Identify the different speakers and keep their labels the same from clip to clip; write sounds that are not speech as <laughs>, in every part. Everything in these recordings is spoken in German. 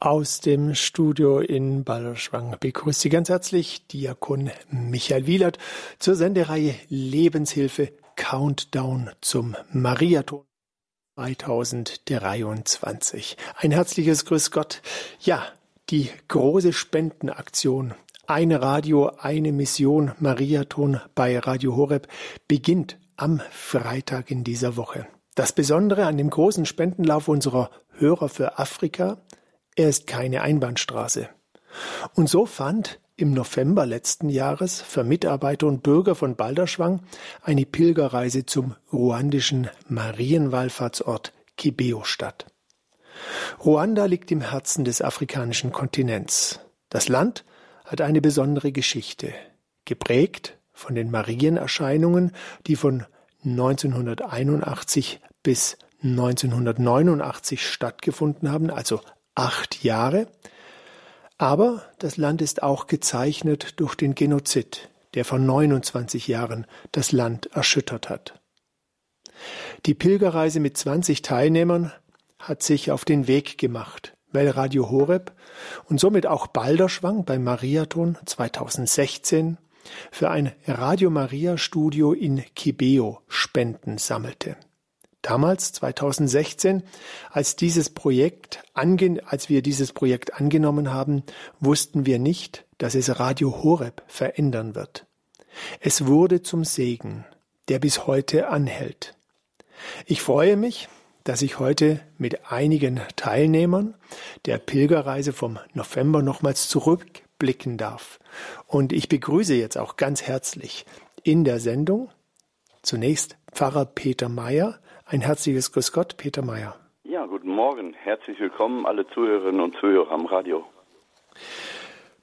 Speaker 1: Aus dem Studio in Balderschwang begrüßt Sie ganz herzlich Diakon Michael Wielert zur Sendereihe Lebenshilfe Countdown zum Mariathon 2023. Ein herzliches Grüß Gott. Ja, die große Spendenaktion Eine Radio, eine Mission Mariathon bei Radio Horeb beginnt am Freitag in dieser Woche. Das Besondere an dem großen Spendenlauf unserer Hörer für Afrika er ist keine Einbahnstraße. Und so fand im November letzten Jahres für Mitarbeiter und Bürger von Balderschwang eine Pilgerreise zum ruandischen Marienwallfahrtsort Kibeo statt. Ruanda liegt im Herzen des afrikanischen Kontinents. Das Land hat eine besondere Geschichte, geprägt von den Marienerscheinungen, die von 1981 bis 1989 stattgefunden haben, also acht Jahre. Aber das Land ist auch gezeichnet durch den Genozid, der vor 29 Jahren das Land erschüttert hat. Die Pilgerreise mit 20 Teilnehmern hat sich auf den Weg gemacht, weil Radio Horeb und somit auch Balderschwang beim Mariathon 2016 für ein Radio Maria Studio in Kibeo Spenden sammelte. Damals, 2016, als dieses Projekt als wir dieses Projekt angenommen haben, wussten wir nicht, dass es Radio Horeb verändern wird. Es wurde zum Segen, der bis heute anhält. Ich freue mich, dass ich heute mit einigen Teilnehmern der Pilgerreise vom November nochmals zurückblicken darf. Und ich begrüße jetzt auch ganz herzlich in der Sendung zunächst Pfarrer Peter Mayer, ein herzliches Grüß Gott, Peter Mayer.
Speaker 2: Ja, guten Morgen. Herzlich willkommen, alle Zuhörerinnen und Zuhörer am Radio.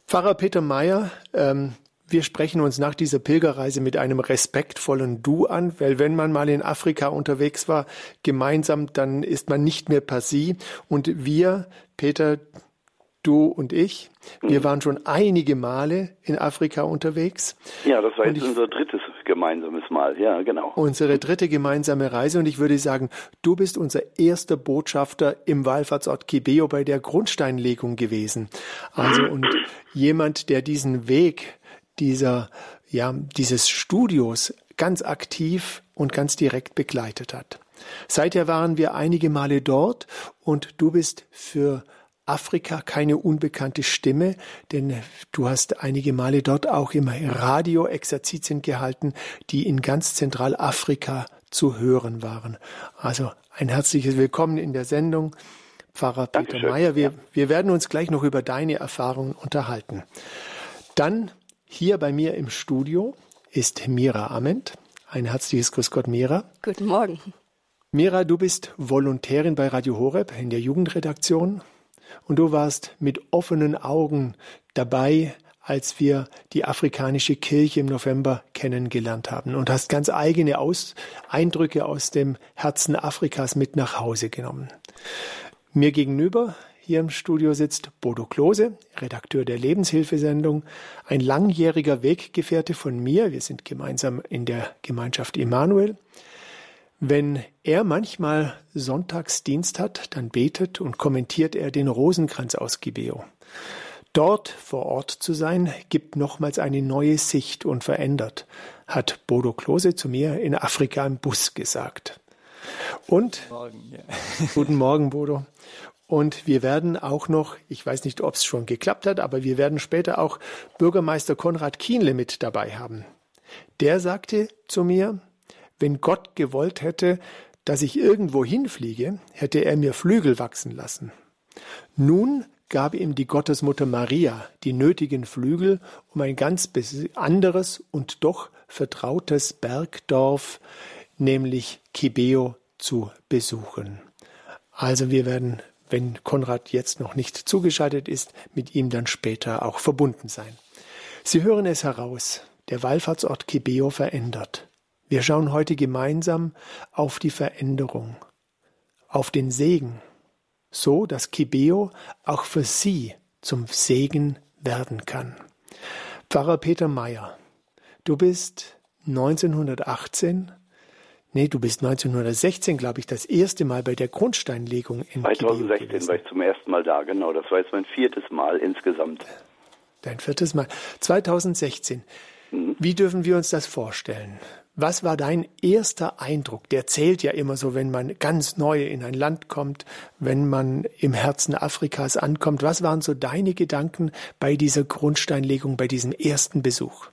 Speaker 1: Pfarrer Peter Mayer, ähm, wir sprechen uns nach dieser Pilgerreise mit einem respektvollen Du an, weil wenn man mal in Afrika unterwegs war, gemeinsam, dann ist man nicht mehr per Sie. Und wir, Peter, du und ich, wir mhm. waren schon einige Male in Afrika unterwegs.
Speaker 2: Ja, das war jetzt unser drittes gemeinsames Mal, ja, genau.
Speaker 1: Unsere dritte gemeinsame Reise und ich würde sagen, du bist unser erster Botschafter im Wallfahrtsort Kibeo bei der Grundsteinlegung gewesen. Also und jemand, der diesen Weg dieser, ja, dieses Studios ganz aktiv und ganz direkt begleitet hat. Seither waren wir einige Male dort und du bist für Afrika keine unbekannte Stimme, denn du hast einige Male dort auch im Radio Exerzitien gehalten, die in ganz Zentralafrika zu hören waren. Also ein herzliches Willkommen in der Sendung, Pfarrer Peter. Mayer. Wir, wir werden uns gleich noch über deine Erfahrungen unterhalten. Dann hier bei mir im Studio ist Mira Ament. Ein herzliches Grüß Gott, Mira.
Speaker 3: Guten Morgen.
Speaker 1: Mira, du bist Volontärin bei Radio Horeb in der Jugendredaktion und du warst mit offenen Augen dabei, als wir die afrikanische Kirche im November kennengelernt haben und hast ganz eigene aus Eindrücke aus dem Herzen Afrikas mit nach Hause genommen. Mir gegenüber hier im Studio sitzt Bodo Klose, Redakteur der Lebenshilfesendung, ein langjähriger Weggefährte von mir. Wir sind gemeinsam in der Gemeinschaft Emanuel. Wenn er manchmal Sonntagsdienst hat, dann betet und kommentiert er den Rosenkranz aus Gibeo. Dort vor Ort zu sein, gibt nochmals eine neue Sicht und verändert, hat Bodo Klose zu mir in Afrika im Bus gesagt. Und guten Morgen, ja. <laughs> guten Morgen Bodo. Und wir werden auch noch, ich weiß nicht, ob es schon geklappt hat, aber wir werden später auch Bürgermeister Konrad Kienle mit dabei haben. Der sagte zu mir, wenn Gott gewollt hätte, dass ich irgendwo hinfliege, hätte er mir Flügel wachsen lassen. Nun gab ihm die Gottesmutter Maria die nötigen Flügel, um ein ganz anderes und doch vertrautes Bergdorf, nämlich Kibeo, zu besuchen. Also wir werden, wenn Konrad jetzt noch nicht zugeschaltet ist, mit ihm dann später auch verbunden sein. Sie hören es heraus, der Wallfahrtsort Kibeo verändert. Wir schauen heute gemeinsam auf die Veränderung, auf den Segen, so dass Kibeo auch für Sie zum Segen werden kann. Pfarrer Peter Meyer, du bist 1918 Nee, du bist 1916, glaube ich, das erste Mal bei der Grundsteinlegung
Speaker 2: in 2016 gewesen. war ich zum ersten Mal da, genau. Das war jetzt mein viertes Mal insgesamt.
Speaker 1: Dein viertes Mal. 2016. Mhm. Wie dürfen wir uns das vorstellen? Was war dein erster Eindruck? Der zählt ja immer so, wenn man ganz neu in ein Land kommt, wenn man im Herzen Afrikas ankommt. Was waren so deine Gedanken bei dieser Grundsteinlegung, bei diesem ersten Besuch?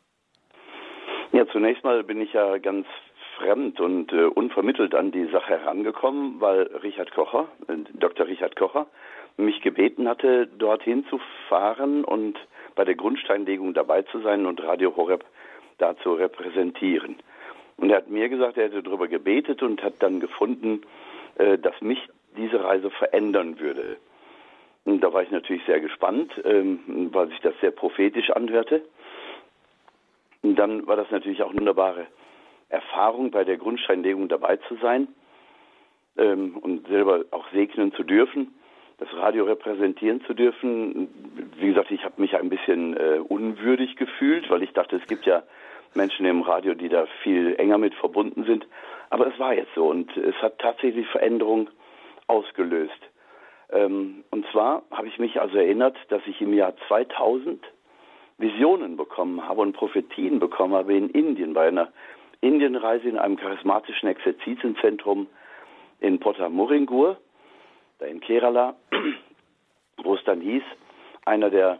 Speaker 2: Ja, zunächst mal bin ich ja ganz fremd und äh, unvermittelt an die Sache herangekommen, weil Richard Kocher, äh, Dr. Richard Kocher, mich gebeten hatte, dorthin zu fahren und bei der Grundsteinlegung dabei zu sein und Radio Horeb da zu repräsentieren. Und er hat mir gesagt, er hätte darüber gebetet und hat dann gefunden, äh, dass mich diese Reise verändern würde. Und da war ich natürlich sehr gespannt, ähm, weil sich das sehr prophetisch anhörte. Und dann war das natürlich auch eine wunderbare Erfahrung, bei der Grundsteinlegung dabei zu sein ähm, und selber auch segnen zu dürfen, das Radio repräsentieren zu dürfen. Wie gesagt, ich habe mich ein bisschen äh, unwürdig gefühlt, weil ich dachte, es gibt ja Menschen im Radio, die da viel enger mit verbunden sind. Aber es war jetzt so und es hat tatsächlich Veränderung ausgelöst. Ähm, und zwar habe ich mich also erinnert, dass ich im Jahr 2000 Visionen bekommen habe und Prophetien bekommen habe in Indien bei einer Indienreise in einem charismatischen Exerzitienzentrum in Potamuringur, da in Kerala, <clears throat> wo es dann hieß, einer der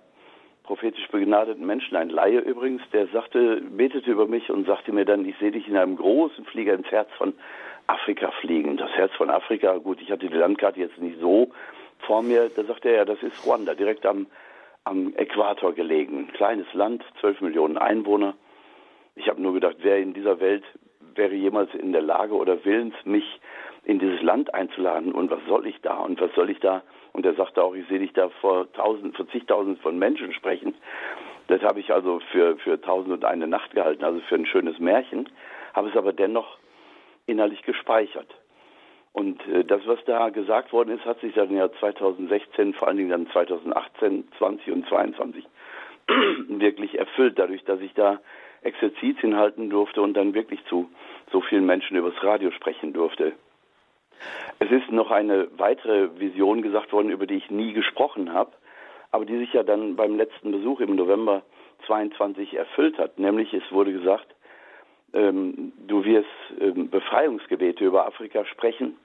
Speaker 2: prophetisch begnadeten Menschen, ein Laie übrigens, der sagte, betete über mich und sagte mir dann, ich sehe dich in einem großen Flieger ins Herz von Afrika fliegen. Das Herz von Afrika, gut, ich hatte die Landkarte jetzt nicht so vor mir, da sagte er, ja, das ist Ruanda, direkt am, am Äquator gelegen. Kleines Land, 12 Millionen Einwohner. Ich habe nur gedacht, wer in dieser Welt wäre jemals in der Lage oder willens, mich in dieses Land einzuladen und was soll ich da und was soll ich da? Und er sagte auch, ich sehe dich da vor tausend, vor zigtausend von Menschen sprechen. Das habe ich also für, für tausend und eine Nacht gehalten, also für ein schönes Märchen, habe es aber dennoch innerlich gespeichert. Und äh, das, was da gesagt worden ist, hat sich dann ja 2016, vor allen Dingen dann 2018, 20 und 22 <clears throat> wirklich erfüllt, dadurch, dass ich da Exerzitien halten durfte und dann wirklich zu so vielen Menschen übers Radio sprechen durfte. Es ist noch eine weitere Vision gesagt worden, über die ich nie gesprochen habe, aber die sich ja dann beim letzten Besuch im November 22 erfüllt hat. Nämlich es wurde gesagt, ähm, du wirst ähm, Befreiungsgebete über Afrika sprechen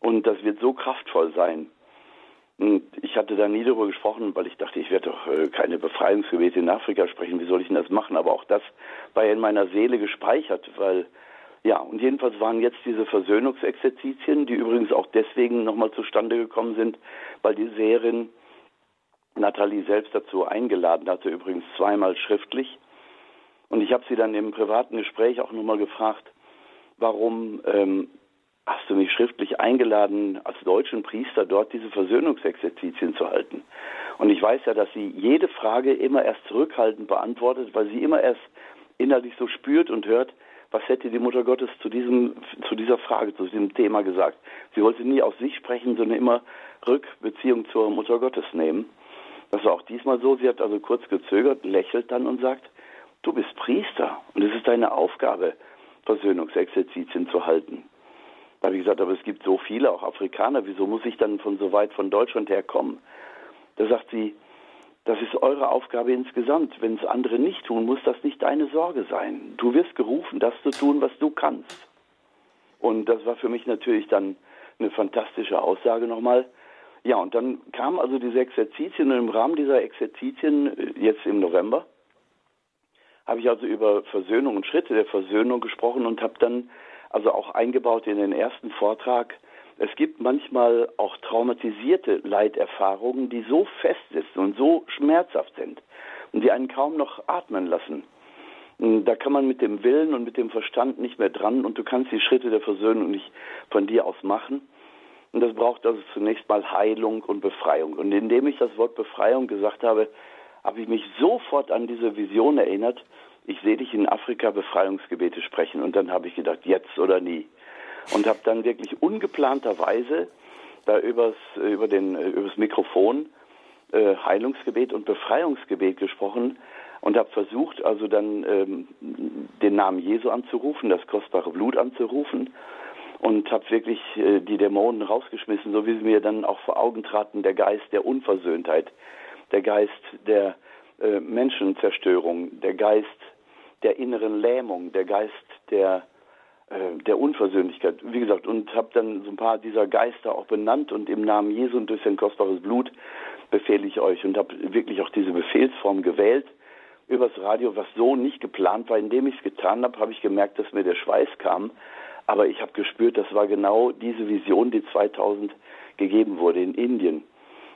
Speaker 2: und das wird so kraftvoll sein. Und ich hatte da nie darüber gesprochen, weil ich dachte, ich werde doch äh, keine Befreiungsgebete in Afrika sprechen. Wie soll ich denn das machen? Aber auch das war in meiner Seele gespeichert, weil ja, und jedenfalls waren jetzt diese Versöhnungsexerzitien, die übrigens auch deswegen nochmal zustande gekommen sind, weil die Seherin Nathalie selbst dazu eingeladen hatte, übrigens zweimal schriftlich. Und ich habe sie dann im privaten Gespräch auch nochmal gefragt, warum ähm, hast du mich schriftlich eingeladen, als deutschen Priester dort diese Versöhnungsexerzitien zu halten? Und ich weiß ja, dass sie jede Frage immer erst zurückhaltend beantwortet, weil sie immer erst innerlich so spürt und hört, was hätte die Mutter Gottes zu diesem, zu dieser Frage, zu diesem Thema gesagt? Sie wollte nie aus sich sprechen, sondern immer Rückbeziehung zur Mutter Gottes nehmen. Das war auch diesmal so. Sie hat also kurz gezögert, lächelt dann und sagt, du bist Priester und es ist deine Aufgabe, Versöhnungsexerzitien zu halten. Da habe ich gesagt, aber es gibt so viele, auch Afrikaner, wieso muss ich dann von so weit von Deutschland her kommen? Da sagt sie, das ist eure Aufgabe insgesamt. Wenn es andere nicht tun, muss das nicht deine Sorge sein. Du wirst gerufen, das zu tun, was du kannst. Und das war für mich natürlich dann eine fantastische Aussage nochmal. Ja, und dann kamen also diese Exerzitien und im Rahmen dieser Exerzitien, äh, jetzt im November, habe ich also über Versöhnung und Schritte der Versöhnung gesprochen und habe dann also auch eingebaut in den ersten Vortrag es gibt manchmal auch traumatisierte Leiterfahrungen, die so fest sitzen und so schmerzhaft sind und die einen kaum noch atmen lassen. Da kann man mit dem Willen und mit dem Verstand nicht mehr dran und du kannst die Schritte der Versöhnung nicht von dir aus machen. Und das braucht also zunächst mal Heilung und Befreiung. Und indem ich das Wort Befreiung gesagt habe, habe ich mich sofort an diese Vision erinnert, ich sehe dich in Afrika Befreiungsgebete sprechen. Und dann habe ich gedacht, jetzt oder nie und habe dann wirklich ungeplanterweise da übers, über, den, übers Mikrofon äh, Heilungsgebet und Befreiungsgebet gesprochen. und habe versucht, also dann ähm, den Namen Jesu anzurufen, das kostbare Blut anzurufen und habe wirklich äh, die Dämonen rausgeschmissen, so wie sie mir dann auch vor Augen traten, der Geist der Unversöhntheit, der Geist der äh, Menschenzerstörung, der Geist der inneren Lähmung, der Geist der äh, der Unversöhnlichkeit, wie gesagt, und habe dann so ein paar dieser Geister auch benannt und im Namen Jesu und durch sein kostbares Blut befehle ich euch und habe wirklich auch diese Befehlsform gewählt übers Radio, was so nicht geplant war. Indem ich es getan habe, habe ich gemerkt, dass mir der Schweiß kam. Aber ich habe gespürt, das war genau diese Vision, die 2000 gegeben wurde in Indien.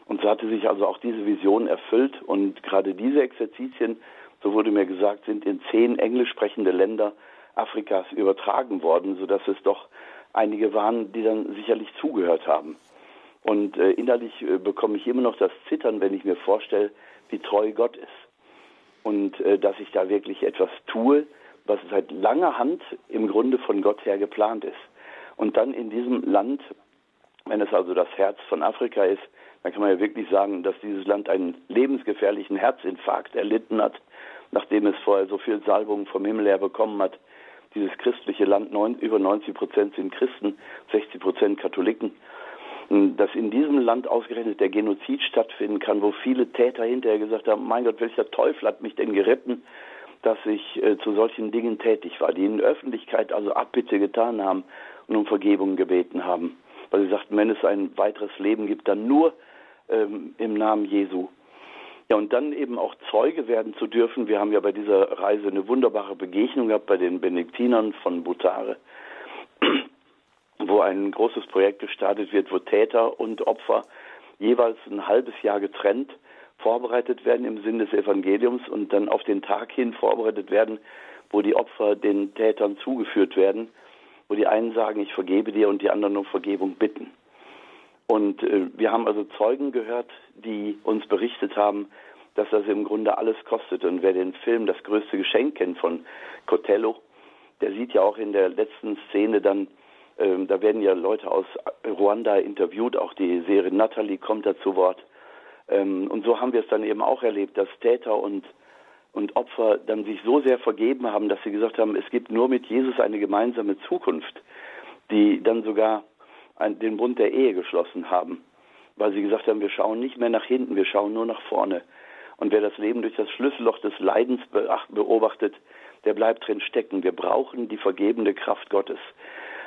Speaker 2: Und so hatte sich also auch diese Vision erfüllt. Und gerade diese Exerzitien, so wurde mir gesagt, sind in zehn englisch sprechende Länder Afrikas übertragen worden, sodass es doch einige waren, die dann sicherlich zugehört haben. Und äh, innerlich äh, bekomme ich immer noch das Zittern, wenn ich mir vorstelle, wie treu Gott ist. Und äh, dass ich da wirklich etwas tue, was seit langer Hand im Grunde von Gott her geplant ist. Und dann in diesem Land, wenn es also das Herz von Afrika ist, dann kann man ja wirklich sagen, dass dieses Land einen lebensgefährlichen Herzinfarkt erlitten hat, nachdem es vorher so viel Salbung vom Himmel her bekommen hat. Dieses christliche Land, neun, über 90 Prozent sind Christen, 60 Prozent Katholiken. Dass in diesem Land ausgerechnet der Genozid stattfinden kann, wo viele Täter hinterher gesagt haben, mein Gott, welcher Teufel hat mich denn geritten, dass ich äh, zu solchen Dingen tätig war, die in der Öffentlichkeit also Abbitte getan haben und um Vergebung gebeten haben. Weil sie sagten, wenn es ein weiteres Leben gibt, dann nur ähm, im Namen Jesu. Ja, und dann eben auch Zeuge werden zu dürfen. Wir haben ja bei dieser Reise eine wunderbare Begegnung gehabt bei den Benediktinern von Butare, wo ein großes Projekt gestartet wird, wo Täter und Opfer jeweils ein halbes Jahr getrennt vorbereitet werden im Sinn des Evangeliums und dann auf den Tag hin vorbereitet werden, wo die Opfer den Tätern zugeführt werden, wo die einen sagen, ich vergebe dir und die anderen um Vergebung bitten. Und äh, wir haben also Zeugen gehört, die uns berichtet haben, dass das im Grunde alles kostet. Und wer den Film Das größte Geschenk kennt von Cotello, der sieht ja auch in der letzten Szene dann, äh, da werden ja Leute aus Ruanda interviewt, auch die Serie Natalie kommt da zu Wort. Ähm, und so haben wir es dann eben auch erlebt, dass Täter und, und Opfer dann sich so sehr vergeben haben, dass sie gesagt haben, es gibt nur mit Jesus eine gemeinsame Zukunft, die dann sogar ein, den Bund der Ehe geschlossen haben, weil sie gesagt haben, wir schauen nicht mehr nach hinten, wir schauen nur nach vorne. Und wer das Leben durch das Schlüsselloch des Leidens beobachtet, der bleibt drin stecken. Wir brauchen die vergebende Kraft Gottes.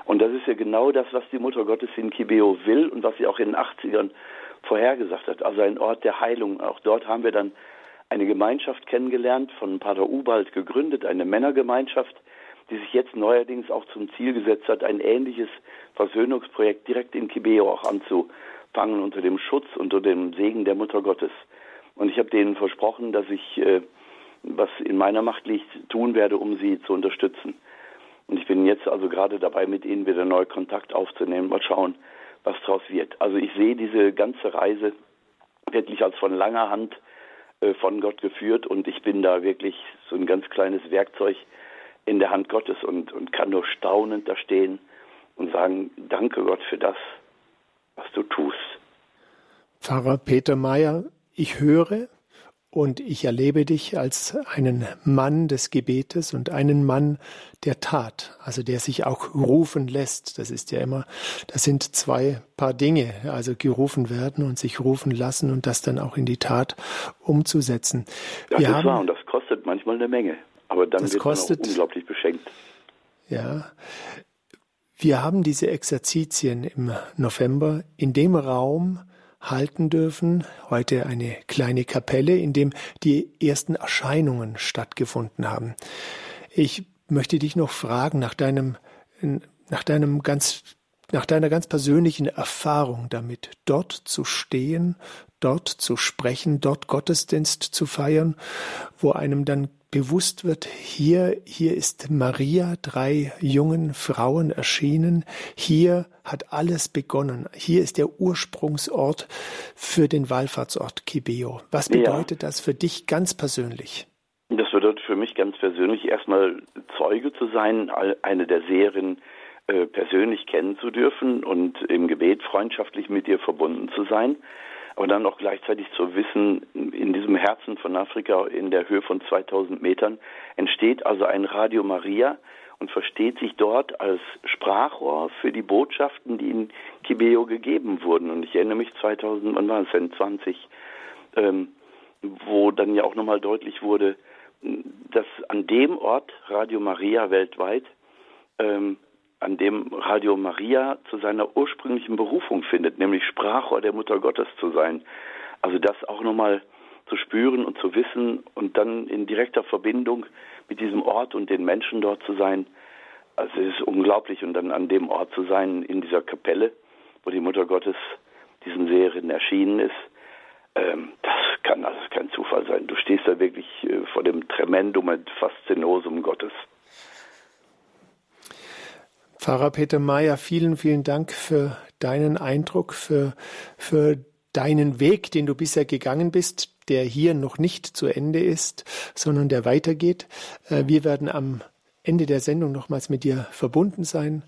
Speaker 2: Und das ist ja genau das, was die Mutter Gottes in Kibeo will und was sie auch in den 80ern vorhergesagt hat. Also ein Ort der Heilung. Auch dort haben wir dann eine Gemeinschaft kennengelernt, von Pater Ubald gegründet, eine Männergemeinschaft, die sich jetzt neuerdings auch zum Ziel gesetzt hat, ein ähnliches Versöhnungsprojekt direkt in Kibeo auch anzufangen unter dem Schutz, unter dem Segen der Mutter Gottes. Und ich habe denen versprochen, dass ich, äh, was in meiner Macht liegt, tun werde, um sie zu unterstützen. Und ich bin jetzt also gerade dabei, mit ihnen wieder neu Kontakt aufzunehmen. Mal schauen, was daraus wird. Also ich sehe diese ganze Reise wirklich als von langer Hand äh, von Gott geführt und ich bin da wirklich so ein ganz kleines Werkzeug in der Hand Gottes und, und kann nur staunend da stehen und sagen, danke Gott für das, was du tust.
Speaker 1: Pfarrer Peter Mayer, ich höre, und ich erlebe dich als einen Mann des Gebetes und einen Mann der Tat, also der sich auch rufen lässt. Das ist ja immer, das sind zwei Paar Dinge, also gerufen werden und sich rufen lassen und das dann auch in die Tat umzusetzen.
Speaker 2: Ja, Wir das haben, wahr und das kostet manchmal eine Menge, aber dann wird kostet, man auch unglaublich beschenkt.
Speaker 1: Ja, wir haben diese Exerzitien im November in dem Raum, halten dürfen. Heute eine kleine Kapelle, in dem die ersten Erscheinungen stattgefunden haben. Ich möchte dich noch fragen nach deinem, nach deinem ganz, nach deiner ganz persönlichen Erfahrung damit, dort zu stehen, dort zu sprechen, dort Gottesdienst zu feiern, wo einem dann bewusst wird, hier, hier ist Maria drei jungen Frauen erschienen, hier hat alles begonnen, hier ist der Ursprungsort für den Wallfahrtsort Kibeo. Was bedeutet ja. das für dich ganz persönlich?
Speaker 2: Das bedeutet für mich ganz persönlich erstmal Zeuge zu sein, eine der Serien äh, persönlich kennen zu dürfen und im Gebet freundschaftlich mit ihr verbunden zu sein. Aber dann auch gleichzeitig zu wissen, in diesem Herzen von Afrika in der Höhe von 2000 Metern entsteht also ein Radio Maria und versteht sich dort als Sprachrohr für die Botschaften, die in Kibeo gegeben wurden. Und ich erinnere mich 2000, wann war es denn, 20, ähm, wo dann ja auch nochmal deutlich wurde, dass an dem Ort Radio Maria weltweit ähm, an dem Radio Maria zu seiner ursprünglichen Berufung findet, nämlich Sprachrohr der Mutter Gottes zu sein. Also das auch nochmal zu spüren und zu wissen und dann in direkter Verbindung mit diesem Ort und den Menschen dort zu sein. Also es ist unglaublich und dann an dem Ort zu sein, in dieser Kapelle, wo die Mutter Gottes diesen Seherinnen erschienen ist. Ähm, das kann also kein Zufall sein. Du stehst da wirklich äh, vor dem Tremendum und Faszinosum Gottes.
Speaker 1: Pfarrer Peter Mayer, vielen, vielen Dank für deinen Eindruck, für, für deinen Weg, den du bisher gegangen bist, der hier noch nicht zu Ende ist, sondern der weitergeht. Äh, wir werden am Ende der Sendung nochmals mit dir verbunden sein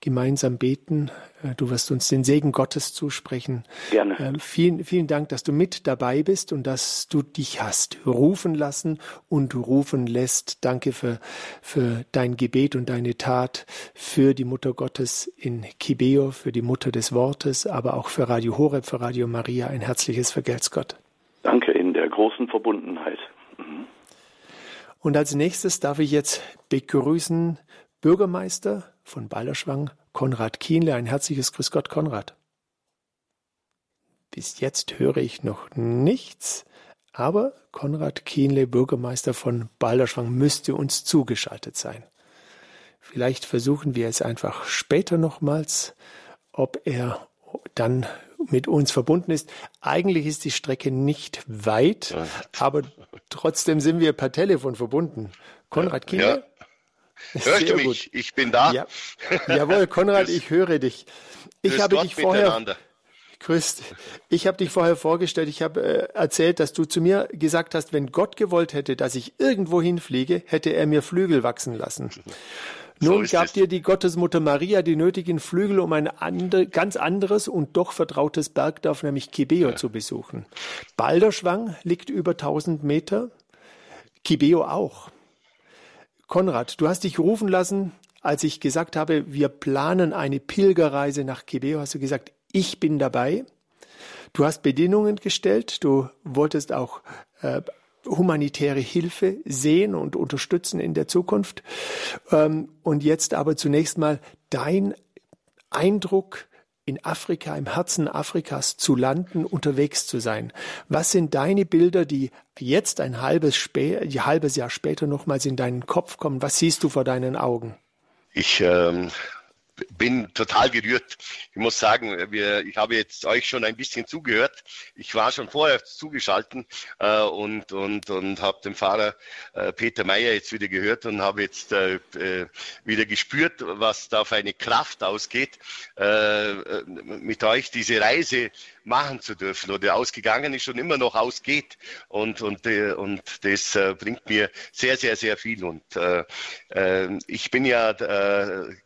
Speaker 1: gemeinsam beten. Äh, du wirst uns den Segen Gottes zusprechen.
Speaker 2: Gerne.
Speaker 1: Ähm, vielen, vielen Dank, dass du mit dabei bist und dass du dich hast rufen lassen und rufen lässt. Danke für, für dein Gebet und deine Tat für die Mutter Gottes in Kibeo, für die Mutter des Wortes, aber auch für Radio Horeb, für Radio Maria. Ein herzliches Vergelt's Gott.
Speaker 2: Danke in der großen Verbundenheit. Mhm.
Speaker 1: Und als nächstes darf ich jetzt begrüßen Bürgermeister von Balderschwang, Konrad Kienle. Ein herzliches Grüß Gott, Konrad. Bis jetzt höre ich noch nichts, aber Konrad Kienle, Bürgermeister von Balderschwang, müsste uns zugeschaltet sein. Vielleicht versuchen wir es einfach später nochmals, ob er dann mit uns verbunden ist. Eigentlich ist die Strecke nicht weit, aber trotzdem sind wir per Telefon verbunden. Konrad Kienle? Ja. <laughs>
Speaker 3: Hörst du mich? Gut. Ich bin da. Ja.
Speaker 1: Jawohl, Konrad, ich höre dich. Ich habe dich vorher. Grüß, ich habe dich vorher vorgestellt, ich habe äh, erzählt, dass du zu mir gesagt hast, wenn Gott gewollt hätte, dass ich irgendwo hinfliege, hätte er mir Flügel wachsen lassen. <laughs> Nun so gab es. dir die Gottesmutter Maria die nötigen Flügel, um ein andre, ganz anderes und doch vertrautes Bergdorf, nämlich Kibeo, ja. zu besuchen. Balderschwang liegt über 1000 Meter, Kibeo auch. Konrad, du hast dich rufen lassen, als ich gesagt habe, wir planen eine Pilgerreise nach Kibeo, hast du gesagt, ich bin dabei. Du hast Bedingungen gestellt, du wolltest auch äh, humanitäre Hilfe sehen und unterstützen in der Zukunft. Ähm, und jetzt aber zunächst mal dein Eindruck in Afrika, im Herzen Afrikas zu landen, unterwegs zu sein. Was sind deine Bilder, die jetzt ein halbes, Spä ein halbes Jahr später nochmals in deinen Kopf kommen? Was siehst du vor deinen Augen?
Speaker 3: Ich ähm, bin total gerührt. Ich muss sagen, wir, ich habe jetzt euch schon ein bisschen zugehört. Ich war schon vorher zugeschalten äh, und, und, und habe den Fahrer äh, Peter Meyer jetzt wieder gehört und habe jetzt äh, äh wieder gespürt, was da für eine Kraft ausgeht, äh, äh, mit euch diese Reise machen zu dürfen oder ausgegangen ist und immer noch ausgeht. Und, und, und das bringt mir sehr, sehr, sehr viel. Und ich bin ja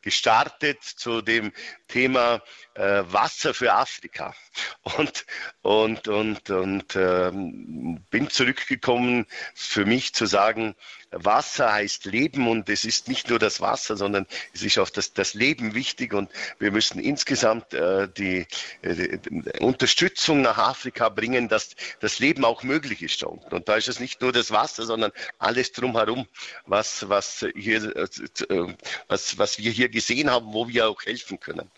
Speaker 3: gestartet zu dem Thema äh, Wasser für Afrika und und und und ähm, bin zurückgekommen für mich zu sagen Wasser heißt Leben und es ist nicht nur das Wasser, sondern es ist auch das, das Leben wichtig und wir müssen insgesamt äh, die, äh, die, Unterstützung nach Afrika bringen, dass das Leben auch möglich ist. Und, und da ist es nicht nur das Wasser, sondern alles drumherum, was, was, hier, äh, was, was wir hier gesehen haben, wo wir auch helfen können.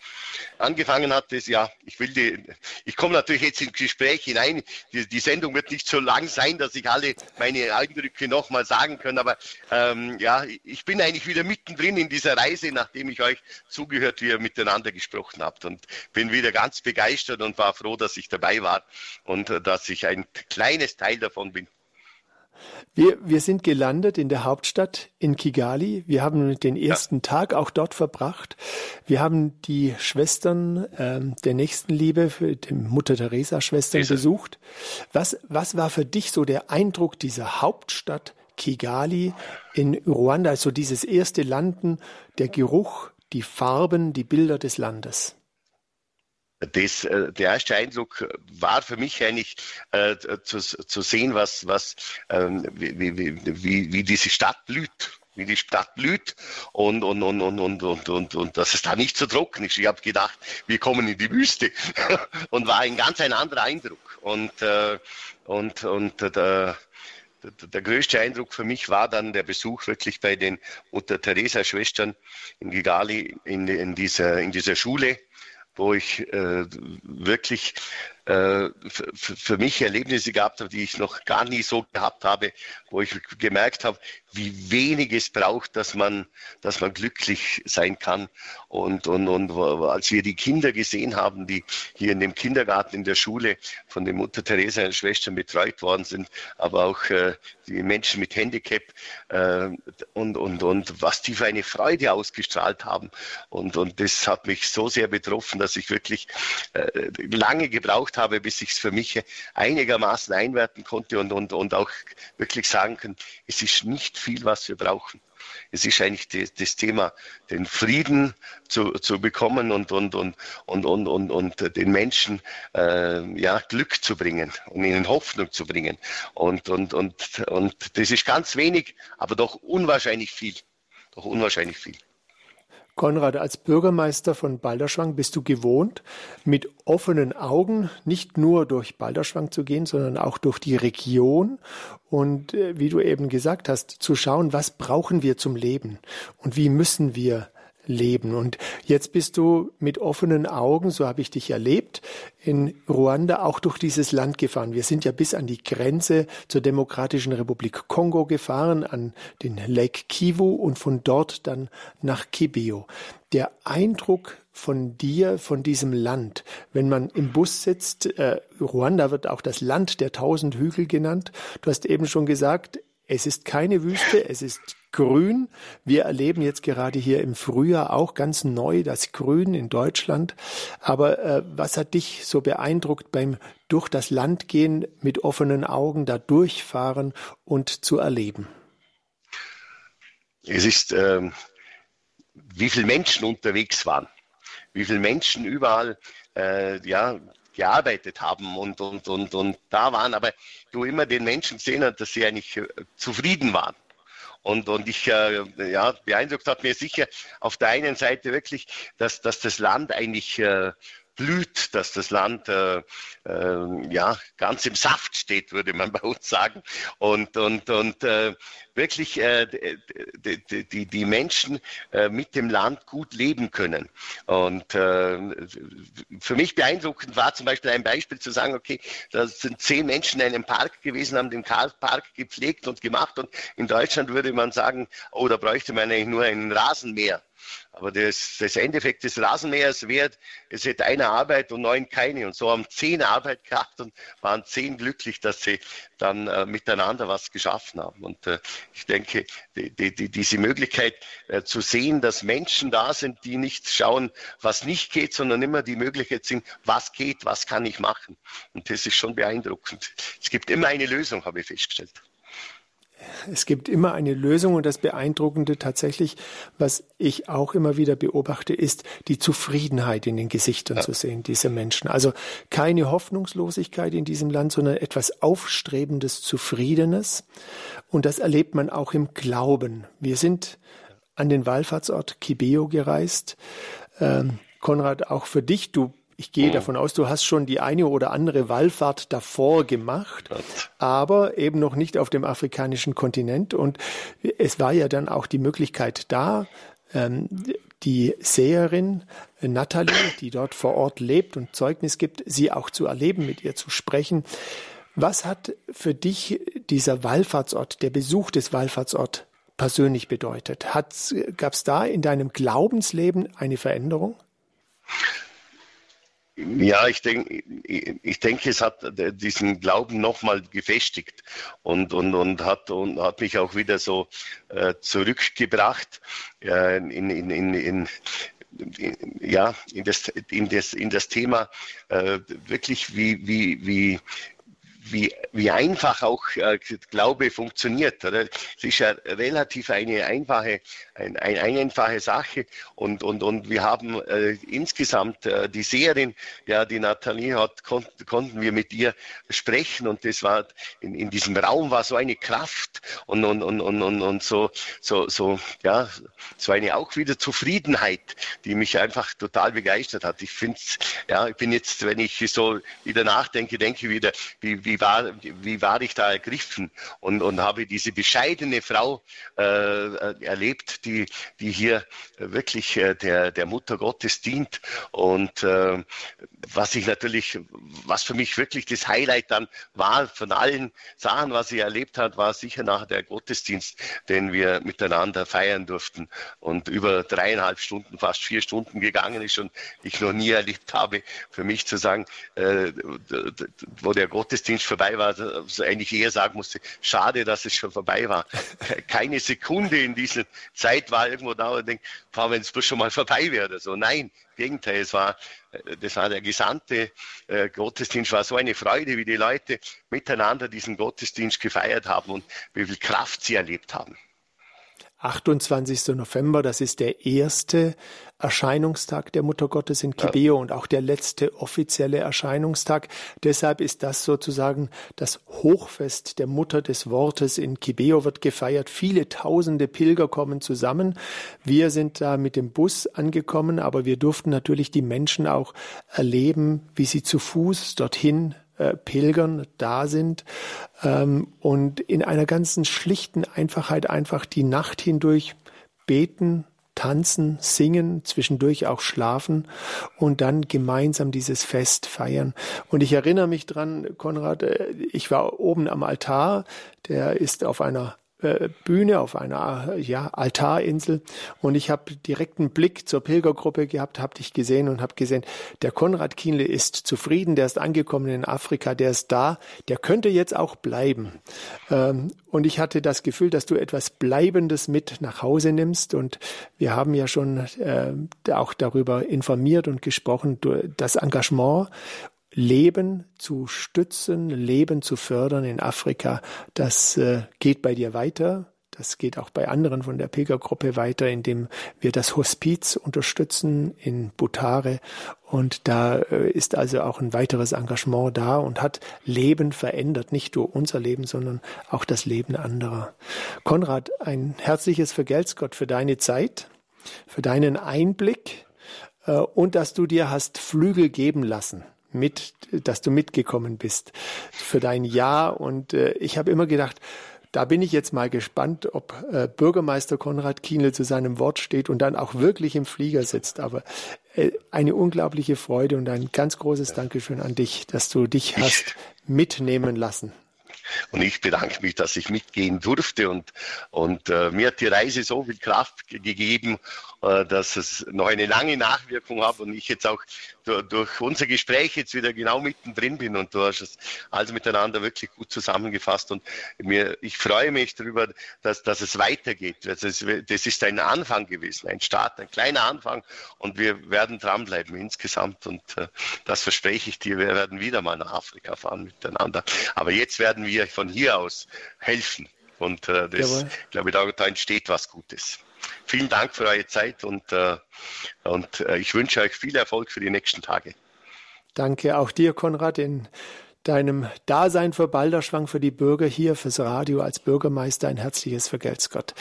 Speaker 3: Angefangen hat es, ja, ich will die, ich komme natürlich jetzt ins Gespräch hinein. Die, die Sendung wird nicht so lang sein, dass ich alle meine Eindrücke nochmal sagen kann, aber ähm, ja, ich bin eigentlich wieder mittendrin in dieser Reise, nachdem ich euch zugehört, wie ihr miteinander gesprochen habt und bin wieder ganz begeistert und war froh, dass ich dabei war und äh, dass ich ein kleines Teil davon bin.
Speaker 1: Wir, wir sind gelandet in der Hauptstadt in Kigali. Wir haben den ersten ja. Tag auch dort verbracht. Wir haben die Schwestern ähm, der Nächstenliebe, die Mutter Teresa Schwestern besucht. Was, was war für dich so der Eindruck dieser Hauptstadt Kigali in Ruanda, also dieses erste Landen, der Geruch, die Farben, die Bilder des Landes?
Speaker 3: Das, äh, der erste Eindruck war für mich eigentlich äh, zu, zu sehen, was, was, ähm, wie, wie, wie, wie diese Stadt blüht wie die Stadt blüht und, und, und, und, und, und, und, und dass es da nicht so trocken ist. Ich habe gedacht, wir kommen in die Wüste <laughs> und war ein ganz ein anderer Eindruck. Und, äh, und, und äh, der, der größte Eindruck für mich war dann der Besuch wirklich bei den Mutter Teresa Schwestern in Gigali in, in, dieser, in dieser Schule wo ich äh, wirklich äh, für mich Erlebnisse gehabt habe, die ich noch gar nie so gehabt habe, wo ich gemerkt habe, wie wenig es braucht, dass man, dass man glücklich sein kann. Und, und, und als wir die Kinder gesehen haben, die hier in dem Kindergarten in der Schule von den Mutter Teresa und Schwestern betreut worden sind, aber auch äh, die Menschen mit Handicap äh, und, und, und was die für eine Freude ausgestrahlt haben. Und, und das hat mich so sehr betroffen, dass ich wirklich äh, lange gebraucht habe, bis ich es für mich einigermaßen einwerten konnte und, und, und auch wirklich sagen kann, es ist nicht viel, was wir brauchen. Es ist eigentlich die, das Thema, den Frieden zu, zu bekommen und, und, und, und, und, und, und den Menschen äh, ja, Glück zu bringen und ihnen Hoffnung zu bringen. Und, und, und, und das ist ganz wenig, aber doch unwahrscheinlich viel. Doch unwahrscheinlich viel.
Speaker 1: Konrad, als Bürgermeister von Balderschwang bist du gewohnt, mit offenen Augen nicht nur durch Balderschwang zu gehen, sondern auch durch die Region. Und, äh, wie du eben gesagt hast, zu schauen, was brauchen wir zum Leben? Und wie müssen wir leben. Und jetzt bist du mit offenen Augen, so habe ich dich erlebt, in Ruanda auch durch dieses Land gefahren. Wir sind ja bis an die Grenze zur Demokratischen Republik Kongo gefahren, an den Lake Kivu und von dort dann nach Kibio. Der Eindruck von dir, von diesem Land, wenn man im Bus sitzt, äh, Ruanda wird auch das Land der tausend Hügel genannt. Du hast eben schon gesagt, es ist keine Wüste, es ist grün. Wir erleben jetzt gerade hier im Frühjahr auch ganz neu das Grün in Deutschland. Aber äh, was hat dich so beeindruckt beim durch das Land gehen, mit offenen Augen da durchfahren und zu erleben?
Speaker 3: Es ist, ähm, wie viele Menschen unterwegs waren, wie viele Menschen überall äh, ja, gearbeitet haben und, und, und, und da waren, aber du immer den Menschen gesehen hast, dass sie eigentlich äh, zufrieden waren. Und, und ich, äh, ja, beeindruckt hat mir sicher auf der einen Seite wirklich, dass, dass das Land eigentlich äh, blüht, dass das Land äh, äh, ja ganz im Saft steht, würde man <laughs> bei uns sagen. Und, und, und äh, wirklich äh, die, die, die Menschen äh, mit dem Land gut leben können. Und äh, für mich beeindruckend war zum Beispiel ein Beispiel zu sagen, okay, da sind zehn Menschen in einem Park gewesen, haben den Park gepflegt und gemacht. Und in Deutschland würde man sagen, oh, da bräuchte man eigentlich nur ein Rasenmäher. Aber das, das Endeffekt des Rasenmähers wäre, es hätte eine Arbeit und neun keine. Und so haben zehn Arbeit gehabt und waren zehn glücklich, dass sie dann äh, miteinander was geschaffen haben. Und äh, ich denke, die, die, diese Möglichkeit äh, zu sehen, dass Menschen da sind, die nicht schauen, was nicht geht, sondern immer die Möglichkeit sind, was geht, was kann ich machen. Und das ist schon beeindruckend. Es gibt immer eine Lösung, habe ich festgestellt
Speaker 1: es gibt immer eine Lösung und das Beeindruckende tatsächlich, was ich auch immer wieder beobachte, ist die Zufriedenheit in den Gesichtern ja. zu sehen dieser Menschen. Also keine Hoffnungslosigkeit in diesem Land, sondern etwas Aufstrebendes, Zufriedenes. Und das erlebt man auch im Glauben. Wir sind an den Wallfahrtsort Kibeo gereist. Ähm, Konrad, auch für dich, du ich gehe mhm. davon aus, du hast schon die eine oder andere Wallfahrt davor gemacht, aber eben noch nicht auf dem afrikanischen Kontinent. Und es war ja dann auch die Möglichkeit da, ähm, die Seherin Natalie, die dort vor Ort lebt und Zeugnis gibt, sie auch zu erleben, mit ihr zu sprechen. Was hat für dich dieser Wallfahrtsort, der Besuch des Wallfahrtsorts persönlich bedeutet? Gab es da in deinem Glaubensleben eine Veränderung?
Speaker 3: Ja, ich denke, ich denke, es hat diesen Glauben nochmal gefestigt und, und, und, hat, und hat mich auch wieder so äh, zurückgebracht äh, in, in, in, in ja, in das, in das, in das Thema äh, wirklich, wie, wie, wie, wie, wie einfach auch äh, Glaube funktioniert. Oder? Es ist ja relativ eine einfache, ein, ein, eine einfache Sache und, und, und wir haben äh, insgesamt äh, die Seherin, ja, die Nathalie hat, kon konnten wir mit ihr sprechen und das war in, in diesem Raum war so eine Kraft und, und, und, und, und, und so, so, so, ja, so eine auch wieder Zufriedenheit, die mich einfach total begeistert hat. Ich finde ja, ich bin jetzt, wenn ich so wieder nachdenke, denke wieder, wie, wie, war, wie war ich da ergriffen und, und habe diese bescheidene Frau äh, erlebt, die, die hier wirklich äh, der, der Mutter Gottes dient. Und äh, was ich natürlich, was für mich wirklich das Highlight dann war von allen Sachen, was sie erlebt hat, war sicher nachher der Gottesdienst, den wir miteinander feiern durften und über dreieinhalb Stunden, fast vier Stunden gegangen ist und ich noch nie erlebt habe, für mich zu sagen, äh, wo der Gottesdienst vorbei war, also eigentlich eher sagen musste, schade, dass es schon vorbei war. <laughs> Keine Sekunde in dieser Zeit war irgendwo da und denke, wenn es schon mal vorbei wäre so. Nein, im Gegenteil, es war, äh, das war der gesamte äh, Gottesdienst, war so eine Freude, wie die Leute miteinander diesen Gottesdienst gefeiert haben und wie viel Kraft sie erlebt haben.
Speaker 1: 28. November, das ist der erste Erscheinungstag der Mutter Gottes in Kibeo ja. und auch der letzte offizielle Erscheinungstag. Deshalb ist das sozusagen das Hochfest der Mutter des Wortes in Kibeo wird gefeiert. Viele tausende Pilger kommen zusammen. Wir sind da mit dem Bus angekommen, aber wir durften natürlich die Menschen auch erleben, wie sie zu Fuß dorthin äh, Pilgern da sind ähm, und in einer ganzen schlichten Einfachheit einfach die Nacht hindurch beten, tanzen, singen, zwischendurch auch schlafen und dann gemeinsam dieses Fest feiern. Und ich erinnere mich dran, Konrad, äh, ich war oben am Altar, der ist auf einer äh, Bühne auf einer ja, Altarinsel. Und ich habe direkten Blick zur Pilgergruppe gehabt, habe dich gesehen und habe gesehen, der Konrad Kienle ist zufrieden, der ist angekommen in Afrika, der ist da, der könnte jetzt auch bleiben. Ähm, und ich hatte das Gefühl, dass du etwas Bleibendes mit nach Hause nimmst. Und wir haben ja schon äh, auch darüber informiert und gesprochen, das Engagement Leben zu stützen, Leben zu fördern in Afrika, das äh, geht bei dir weiter. Das geht auch bei anderen von der Pilgergruppe weiter, indem wir das Hospiz unterstützen in Butare. Und da äh, ist also auch ein weiteres Engagement da und hat Leben verändert. Nicht nur unser Leben, sondern auch das Leben anderer. Konrad, ein herzliches Vergelt's Gott für deine Zeit, für deinen Einblick äh, und dass du dir hast Flügel geben lassen mit, dass du mitgekommen bist für dein Jahr. Und äh, ich habe immer gedacht, da bin ich jetzt mal gespannt, ob äh, Bürgermeister Konrad Kienle zu seinem Wort steht und dann auch wirklich im Flieger sitzt. Aber äh, eine unglaubliche Freude und ein ganz großes Dankeschön an dich, dass du dich hast mitnehmen lassen.
Speaker 3: Und ich bedanke mich, dass ich mitgehen durfte und, und äh, mir hat die Reise so viel Kraft gegeben, dass es noch eine lange Nachwirkung hat und ich jetzt auch durch unser Gespräch jetzt wieder genau mittendrin bin und du hast es also miteinander wirklich gut zusammengefasst und mir, ich freue mich darüber, dass, dass es weitergeht. Das ist, das ist ein Anfang gewesen, ein Start, ein kleiner Anfang und wir werden dranbleiben insgesamt und äh, das verspreche ich dir, wir werden wieder mal nach Afrika fahren miteinander. Aber jetzt werden wir von hier aus helfen und äh, das, glaube ich, da, da entsteht was Gutes. Vielen Dank für eure Zeit und, äh, und äh, ich wünsche euch viel Erfolg für die nächsten Tage.
Speaker 1: Danke auch dir, Konrad, in deinem Dasein für Balderschwang, für die Bürger hier, fürs Radio als Bürgermeister ein herzliches Vergelt's Gott.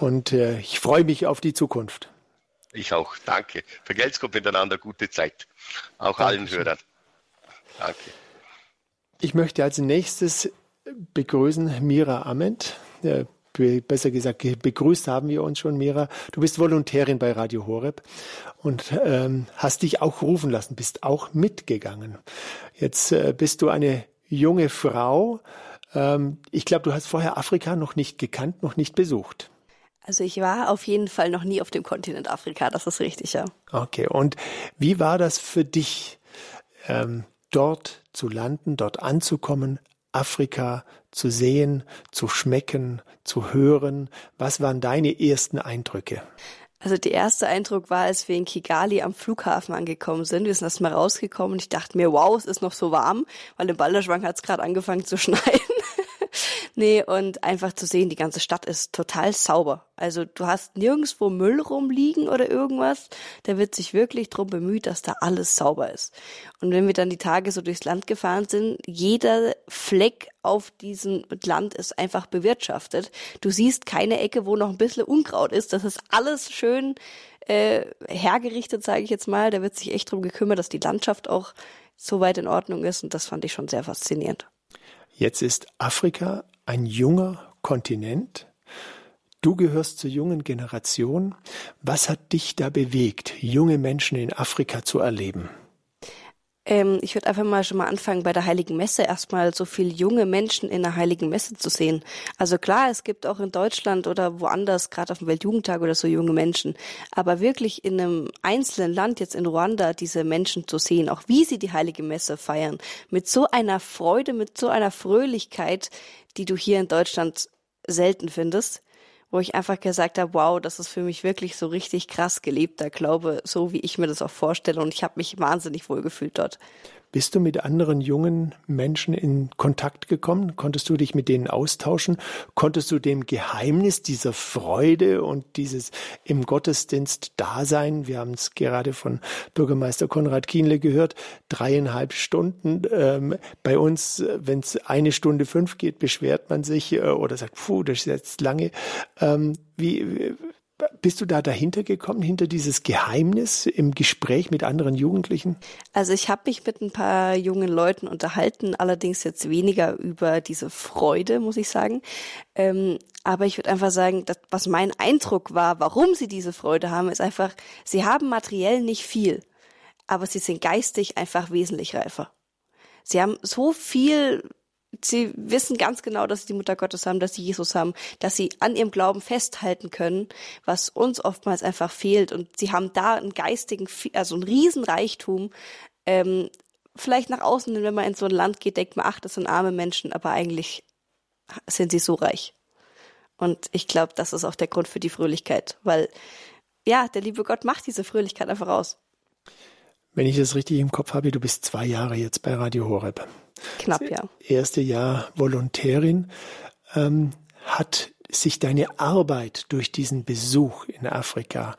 Speaker 1: Und äh, ich freue mich auf die Zukunft.
Speaker 3: Ich auch, danke. Vergelt's Gott miteinander, gute Zeit. Auch Dankeschön. allen Hörern. Danke.
Speaker 1: Ich möchte als nächstes begrüßen Mira Ament, besser gesagt, begrüßt haben wir uns schon, Mira. Du bist Volontärin bei Radio Horeb und ähm, hast dich auch rufen lassen, bist auch mitgegangen. Jetzt äh, bist du eine junge Frau. Ähm, ich glaube, du hast vorher Afrika noch nicht gekannt, noch nicht besucht.
Speaker 4: Also ich war auf jeden Fall noch nie auf dem Kontinent Afrika, das ist richtig, ja.
Speaker 1: Okay, und wie war das für dich, ähm, dort zu landen, dort anzukommen, Afrika zu sehen, zu schmecken, zu hören? Was waren deine ersten Eindrücke?
Speaker 4: Also der erste Eindruck war, als wir in Kigali am Flughafen angekommen sind. Wir sind erst mal rausgekommen und ich dachte mir, wow, es ist noch so warm, weil im Balderschwang hat es gerade angefangen zu schneien. Nee, und einfach zu sehen, die ganze Stadt ist total sauber. Also du hast nirgendwo Müll rumliegen oder irgendwas. Da wird sich wirklich drum bemüht, dass da alles sauber ist. Und wenn wir dann die Tage so durchs Land gefahren sind, jeder Fleck auf diesem Land ist einfach bewirtschaftet. Du siehst keine Ecke, wo noch ein bisschen Unkraut ist. Das ist alles schön äh, hergerichtet, sage ich jetzt mal. Da wird sich echt drum gekümmert, dass die Landschaft auch so weit in Ordnung ist. Und das fand ich schon sehr faszinierend.
Speaker 1: Jetzt ist Afrika ein junger Kontinent. Du gehörst zur jungen Generation. Was hat dich da bewegt, junge Menschen in Afrika zu erleben?
Speaker 4: Ähm, ich würde einfach mal schon mal anfangen, bei der Heiligen Messe erstmal so viele junge Menschen in der Heiligen Messe zu sehen. Also klar, es gibt auch in Deutschland oder woanders, gerade auf dem Weltjugendtag oder so junge Menschen. Aber wirklich in einem einzelnen Land, jetzt in Ruanda, diese Menschen zu sehen, auch wie sie die Heilige Messe feiern, mit so einer Freude, mit so einer Fröhlichkeit, die du hier in Deutschland selten findest wo ich einfach gesagt habe, wow, das ist für mich wirklich so richtig krass gelebter Glaube, so wie ich mir das auch vorstelle. Und ich habe mich wahnsinnig wohl gefühlt dort.
Speaker 1: Bist du mit anderen jungen Menschen in Kontakt gekommen? Konntest du dich mit denen austauschen? Konntest du dem Geheimnis dieser Freude und dieses im Gottesdienst Dasein, wir haben es gerade von Bürgermeister Konrad Kienle gehört, dreieinhalb Stunden. Ähm, bei uns, wenn es eine Stunde fünf geht, beschwert man sich äh, oder sagt, puh, das ist jetzt lange. Ähm, wie, bist du da dahinter gekommen, hinter dieses Geheimnis im Gespräch mit anderen Jugendlichen?
Speaker 4: Also ich habe mich mit ein paar jungen Leuten unterhalten, allerdings jetzt weniger über diese Freude, muss ich sagen. Ähm, aber ich würde einfach sagen, dass, was mein Eindruck war, warum sie diese Freude haben, ist einfach, sie haben materiell nicht viel, aber sie sind geistig einfach wesentlich reifer. Sie haben so viel sie wissen ganz genau, dass sie die Mutter Gottes haben, dass sie Jesus haben, dass sie an ihrem Glauben festhalten können, was uns oftmals einfach fehlt. Und sie haben da einen geistigen, also einen Riesenreichtum. Ähm, vielleicht nach außen, wenn man in so ein Land geht, denkt man, ach, das sind arme Menschen, aber eigentlich sind sie so reich. Und ich glaube, das ist auch der Grund für die Fröhlichkeit, weil ja, der liebe Gott macht diese Fröhlichkeit einfach aus.
Speaker 1: Wenn ich das richtig im Kopf habe, du bist zwei Jahre jetzt bei Radio Horeb.
Speaker 4: Knapp, ja.
Speaker 1: Erste Jahr Volontärin. Ähm, hat sich deine Arbeit durch diesen Besuch in Afrika,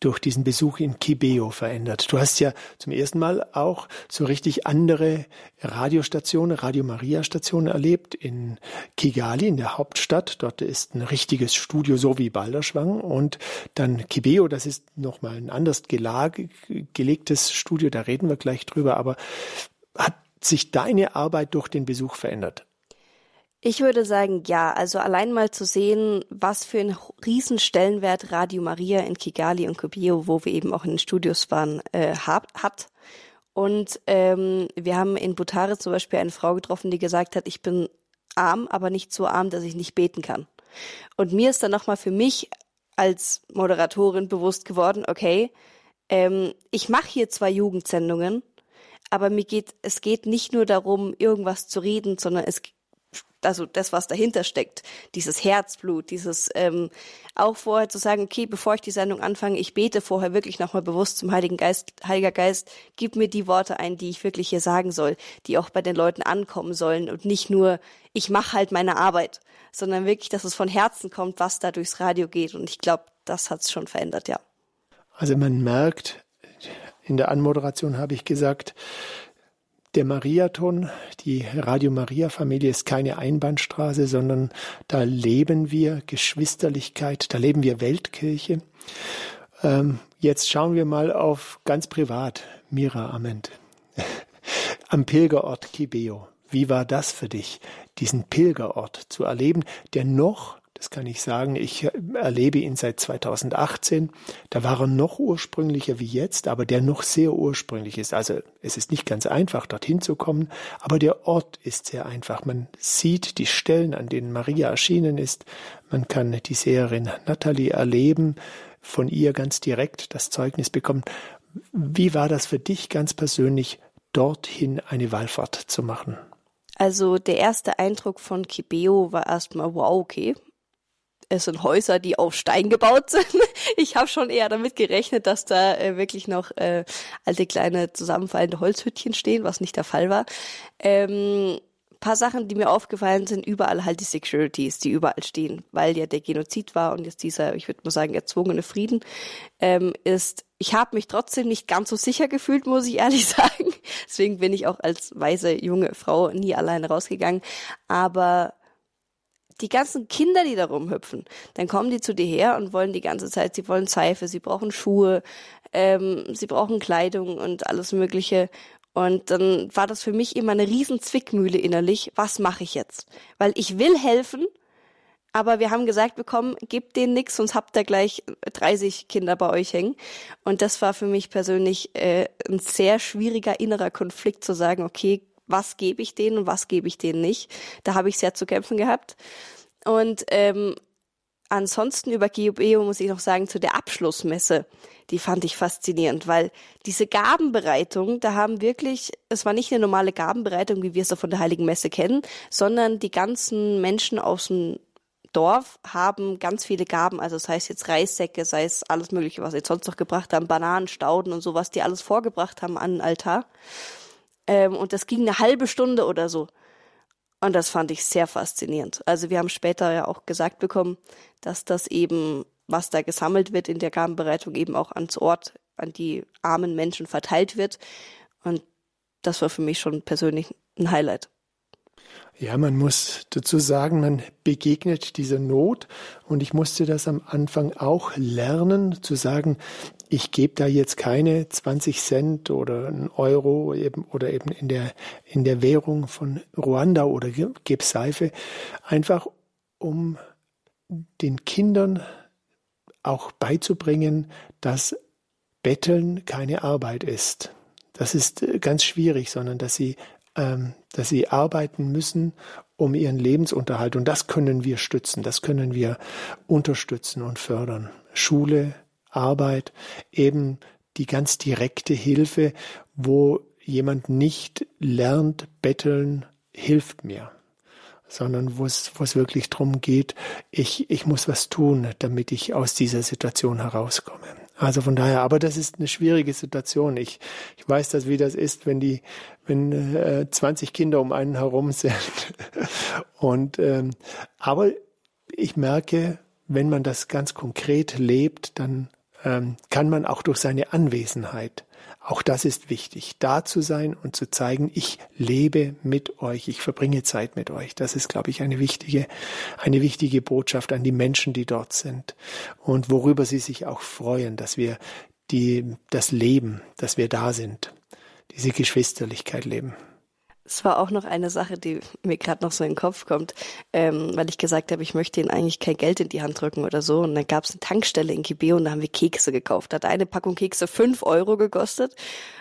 Speaker 1: durch diesen Besuch in Kibeo verändert. Du hast ja zum ersten Mal auch so richtig andere Radiostationen, Radio Maria Stationen erlebt in Kigali, in der Hauptstadt. Dort ist ein richtiges Studio, so wie Balderschwang. Und dann Kibeo, das ist nochmal ein anders gelegtes Studio, da reden wir gleich drüber. Aber hat sich deine Arbeit durch den Besuch verändert?
Speaker 4: Ich würde sagen, ja. Also allein mal zu sehen, was für einen riesen Stellenwert Radio Maria in Kigali und Kobio, wo wir eben auch in den Studios waren, äh, hat. Und ähm, wir haben in Butare zum Beispiel eine Frau getroffen, die gesagt hat, ich bin arm, aber nicht so arm, dass ich nicht beten kann. Und mir ist dann nochmal für mich als Moderatorin bewusst geworden, okay, ähm, ich mache hier zwei Jugendsendungen, aber mir geht, es geht nicht nur darum, irgendwas zu reden, sondern es also das, was dahinter steckt, dieses Herzblut, dieses ähm, auch vorher zu sagen, okay, bevor ich die Sendung anfange, ich bete vorher wirklich nochmal bewusst zum Heiligen Geist, Heiliger Geist, gib mir die Worte ein, die ich wirklich hier sagen soll, die auch bei den Leuten ankommen sollen und nicht nur, ich mache halt meine Arbeit, sondern wirklich, dass es von Herzen kommt, was da durchs Radio geht. Und ich glaube, das hat es schon verändert, ja.
Speaker 1: Also man merkt, in der Anmoderation habe ich gesagt, der Mariaton, die Radio Maria Familie ist keine Einbahnstraße, sondern da leben wir Geschwisterlichkeit, da leben wir Weltkirche. Ähm, jetzt schauen wir mal auf ganz privat, Mira Ament. <laughs> Am Pilgerort Kibeo. Wie war das für dich, diesen Pilgerort zu erleben, der noch das kann ich sagen. Ich erlebe ihn seit 2018. Da war er noch ursprünglicher wie jetzt, aber der noch sehr ursprünglich ist. Also es ist nicht ganz einfach, dorthin zu kommen, aber der Ort ist sehr einfach. Man sieht die Stellen, an denen Maria erschienen ist. Man kann die Seherin Natalie erleben, von ihr ganz direkt das Zeugnis bekommen. Wie war das für dich ganz persönlich, dorthin eine Wallfahrt zu machen?
Speaker 4: Also der erste Eindruck von Kibeo war erstmal wow, okay, es sind Häuser, die auf Stein gebaut sind. <laughs> Ich habe schon eher damit gerechnet, dass da äh, wirklich noch äh, alte kleine zusammenfallende Holzhüttchen stehen, was nicht der Fall war. Ähm, paar Sachen, die mir aufgefallen sind, überall halt die Securities, die überall stehen, weil ja der Genozid war und jetzt dieser, ich würde mal sagen, erzwungene Frieden ähm, ist. Ich habe mich trotzdem nicht ganz so sicher gefühlt, muss ich ehrlich <laughs> sagen. Deswegen bin ich auch als weise junge Frau nie alleine rausgegangen. Aber die ganzen Kinder, die da rumhüpfen, dann kommen die zu dir her und wollen die ganze Zeit, sie wollen Seife, sie brauchen Schuhe, ähm, sie brauchen Kleidung und alles Mögliche. Und dann war das für mich immer eine riesen Zwickmühle innerlich. Was mache ich jetzt? Weil ich will helfen, aber wir haben gesagt bekommen, gebt denen nix, sonst habt ihr gleich 30 Kinder bei euch hängen. Und das war für mich persönlich äh, ein sehr schwieriger innerer Konflikt zu sagen, okay, was gebe ich denen und was gebe ich denen nicht. Da habe ich sehr zu kämpfen gehabt. Und ähm, ansonsten über GUBEO muss ich noch sagen, zu der Abschlussmesse, die fand ich faszinierend, weil diese Gabenbereitung, da haben wirklich, es war nicht eine normale Gabenbereitung, wie wir es so von der Heiligen Messe kennen, sondern die ganzen Menschen aus dem Dorf haben ganz viele Gaben, also das heißt jetzt Reissäcke, sei es alles mögliche, was sie sonst noch gebracht haben, Bananen, Stauden und sowas, die alles vorgebracht haben an den Altar. Ähm, und das ging eine halbe Stunde oder so. Und das fand ich sehr faszinierend. Also wir haben später ja auch gesagt bekommen, dass das eben, was da gesammelt wird in der Gabenbereitung, eben auch ans Ort, an die armen Menschen verteilt wird. Und das war für mich schon persönlich ein Highlight.
Speaker 1: Ja, man muss dazu sagen, man begegnet dieser Not und ich musste das am Anfang auch lernen, zu sagen, ich gebe da jetzt keine 20 Cent oder einen Euro eben, oder eben in der, in der Währung von Ruanda oder gebe Seife, einfach um den Kindern auch beizubringen, dass Betteln keine Arbeit ist. Das ist ganz schwierig, sondern dass sie ähm, dass sie arbeiten müssen um ihren Lebensunterhalt. Und das können wir stützen, das können wir unterstützen und fördern. Schule, Arbeit, eben die ganz direkte Hilfe, wo jemand nicht lernt, betteln, hilft mir, sondern wo es, wo es wirklich darum geht, ich, ich muss was tun, damit ich aus dieser Situation herauskomme. Also von daher, aber das ist eine schwierige Situation. Ich, ich weiß das, wie das ist, wenn die, wenn äh, 20 Kinder um einen herum sind. <laughs> Und ähm, aber ich merke, wenn man das ganz konkret lebt, dann kann man auch durch seine Anwesenheit auch das ist wichtig, da zu sein und zu zeigen, ich lebe mit euch, ich verbringe Zeit mit euch. Das ist, glaube ich, eine wichtige, eine wichtige Botschaft an die Menschen, die dort sind und worüber sie sich auch freuen, dass wir die, das Leben, dass wir da sind, diese Geschwisterlichkeit leben.
Speaker 4: Es war auch noch eine Sache, die mir gerade noch so in den Kopf kommt, ähm, weil ich gesagt habe, ich möchte ihnen eigentlich kein Geld in die Hand drücken oder so. Und dann gab es eine Tankstelle in Kibeo und da haben wir Kekse gekauft. Da hat eine Packung Kekse fünf Euro gekostet.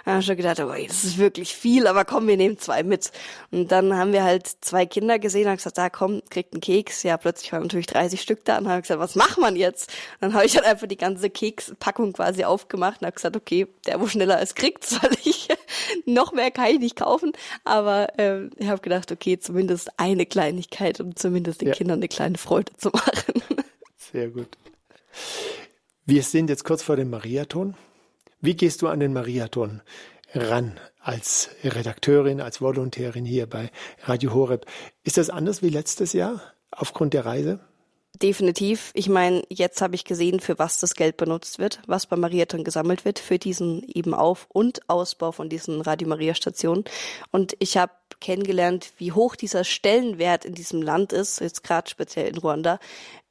Speaker 4: Da habe ich schon gedacht, oh, das ist wirklich viel, aber komm, wir nehmen zwei mit. Und dann haben wir halt zwei Kinder gesehen und gesagt, da komm, kriegt einen Keks. Ja, plötzlich waren natürlich 30 Stück da und habe gesagt, was macht man jetzt? Und dann habe ich halt einfach die ganze Kekspackung quasi aufgemacht und habe gesagt, okay, der, wo schneller es kriegt, soll <laughs> ich. noch mehr kann ich nicht kaufen, aber aber äh, ich habe gedacht, okay, zumindest eine Kleinigkeit, um zumindest den ja. Kindern eine kleine Freude zu machen. <laughs>
Speaker 1: Sehr gut. Wir sind jetzt kurz vor dem Mariathon. Wie gehst du an den Mariathon ran als Redakteurin, als Volontärin hier bei Radio Horeb? Ist das anders wie letztes Jahr aufgrund der Reise?
Speaker 4: Definitiv. Ich meine, jetzt habe ich gesehen, für was das Geld benutzt wird, was bei Mariathon gesammelt wird, für diesen eben Auf- und Ausbau von diesen Radio Maria Stationen. Und ich habe kennengelernt, wie hoch dieser Stellenwert in diesem Land ist, jetzt gerade speziell in Ruanda,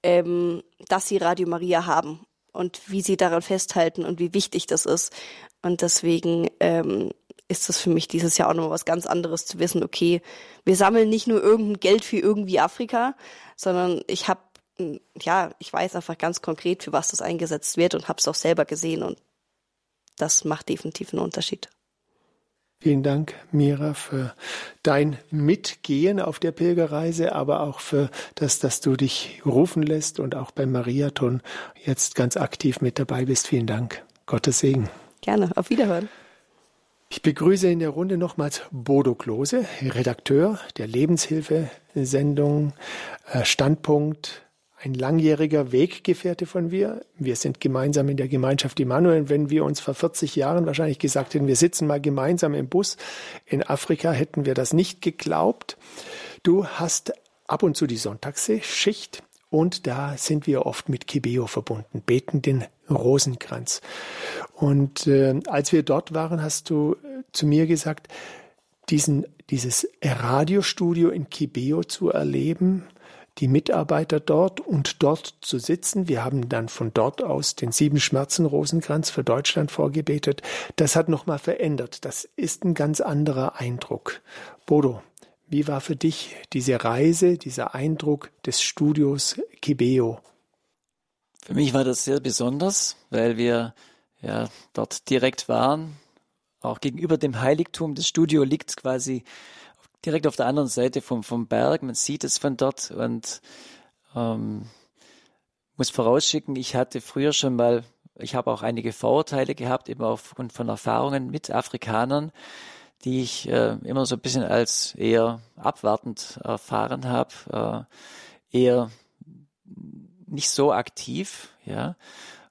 Speaker 4: ähm, dass sie Radio Maria haben und wie sie daran festhalten und wie wichtig das ist. Und deswegen ähm, ist das für mich dieses Jahr auch nochmal was ganz anderes zu wissen, okay, wir sammeln nicht nur irgendein Geld für irgendwie Afrika, sondern ich habe ja, ich weiß einfach ganz konkret, für was das eingesetzt wird und habe es auch selber gesehen und das macht definitiv einen Unterschied.
Speaker 1: Vielen Dank, Mira, für dein Mitgehen auf der Pilgerreise, aber auch für das, dass du dich rufen lässt und auch beim Mariathon jetzt ganz aktiv mit dabei bist. Vielen Dank. Gottes Segen.
Speaker 4: Gerne. Auf Wiederhören.
Speaker 1: Ich begrüße in der Runde nochmals Bodo Klose, Redakteur der Lebenshilfe-Sendung äh, Standpunkt ein langjähriger Weggefährte von mir. Wir sind gemeinsam in der Gemeinschaft Immanuel. Wenn wir uns vor 40 Jahren wahrscheinlich gesagt hätten, wir sitzen mal gemeinsam im Bus in Afrika, hätten wir das nicht geglaubt. Du hast ab und zu die Sonntagsschicht und da sind wir oft mit Kibeo verbunden, beten den Rosenkranz. Und äh, als wir dort waren, hast du äh, zu mir gesagt, diesen, dieses Radiostudio in Kibeo zu erleben, die Mitarbeiter dort und dort zu sitzen. Wir haben dann von dort aus den sieben Schmerzen Rosenkranz für Deutschland vorgebetet. Das hat nochmal verändert. Das ist ein ganz anderer Eindruck. Bodo, wie war für dich diese Reise, dieser Eindruck des Studios Kibeo?
Speaker 5: Für mich war das sehr besonders, weil wir ja dort direkt waren, auch gegenüber dem Heiligtum. Das Studio liegt quasi direkt auf der anderen Seite vom, vom Berg. Man sieht es von dort und ähm, muss vorausschicken, ich hatte früher schon mal, ich habe auch einige Vorurteile gehabt, eben aufgrund von Erfahrungen mit Afrikanern, die ich äh, immer so ein bisschen als eher abwartend erfahren habe, äh, eher nicht so aktiv, ja,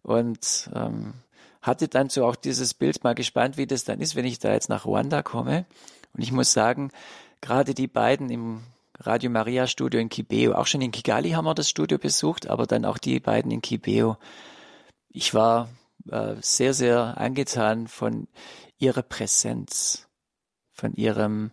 Speaker 5: und ähm, hatte dann so auch dieses Bild mal gespannt, wie das dann ist, wenn ich da jetzt nach Ruanda komme. Und ich muss sagen, gerade die beiden im Radio Maria Studio in Kibeo, auch schon in Kigali haben wir das Studio besucht, aber dann auch die beiden in Kibeo. Ich war äh, sehr, sehr angetan von ihrer Präsenz, von ihrem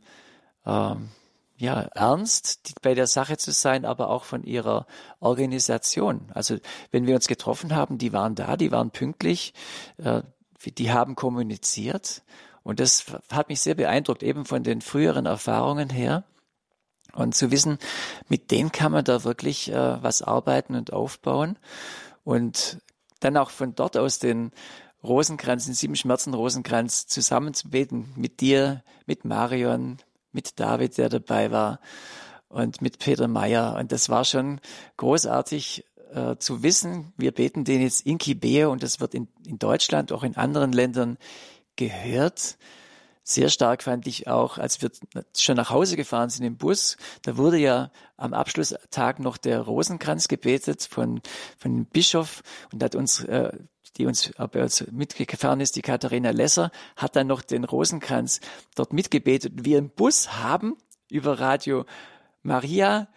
Speaker 5: ähm, ja, Ernst bei der Sache zu sein, aber auch von ihrer Organisation. Also wenn wir uns getroffen haben, die waren da, die waren pünktlich, äh, die haben kommuniziert und das hat mich sehr beeindruckt, eben von den früheren Erfahrungen her. Und zu wissen, mit denen kann man da wirklich äh, was arbeiten und aufbauen. Und dann auch von dort aus den Rosenkranz, den sieben Schmerzen Rosenkranz zusammenzubeten mit dir, mit Marion, mit David, der dabei war und mit Peter Meyer. Und das war schon großartig äh, zu wissen. Wir beten den jetzt in Kibeo und das wird in, in Deutschland, auch in anderen Ländern gehört. Sehr stark fand ich auch, als wir schon nach Hause gefahren sind im Bus, da wurde ja am Abschlusstag noch der Rosenkranz gebetet von, von dem Bischof und hat uns, äh, die uns, bei uns mitgefahren ist, die Katharina Lesser, hat dann noch den Rosenkranz dort mitgebetet. Wir im Bus haben über Radio Maria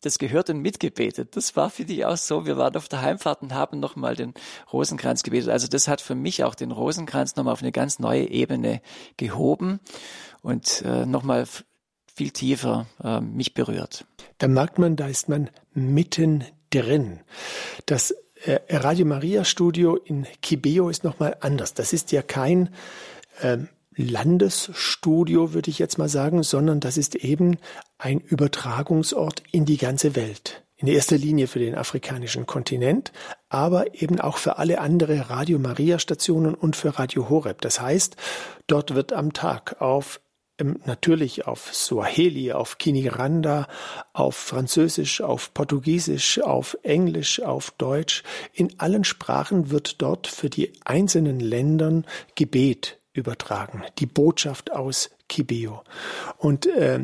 Speaker 5: das gehört und mitgebetet. Das war für die auch so. Wir waren auf der Heimfahrt und haben nochmal den Rosenkranz gebetet. Also das hat für mich auch den Rosenkranz nochmal auf eine ganz neue Ebene gehoben und äh, nochmal viel tiefer äh, mich berührt.
Speaker 1: Da merkt man, da ist man mitten drin. Das äh, Radio Maria Studio in Kibeo ist nochmal anders. Das ist ja kein ähm, Landesstudio, würde ich jetzt mal sagen, sondern das ist eben ein Übertragungsort in die ganze Welt. In erster Linie für den afrikanischen Kontinent, aber eben auch für alle andere Radio Maria Stationen und für Radio Horeb. Das heißt, dort wird am Tag auf ähm, natürlich auf Swahili, auf Kiniranda, auf Französisch, auf Portugiesisch, auf Englisch, auf Deutsch. In allen Sprachen wird dort für die einzelnen Ländern Gebet übertragen, die Botschaft aus Kibeo. Und äh,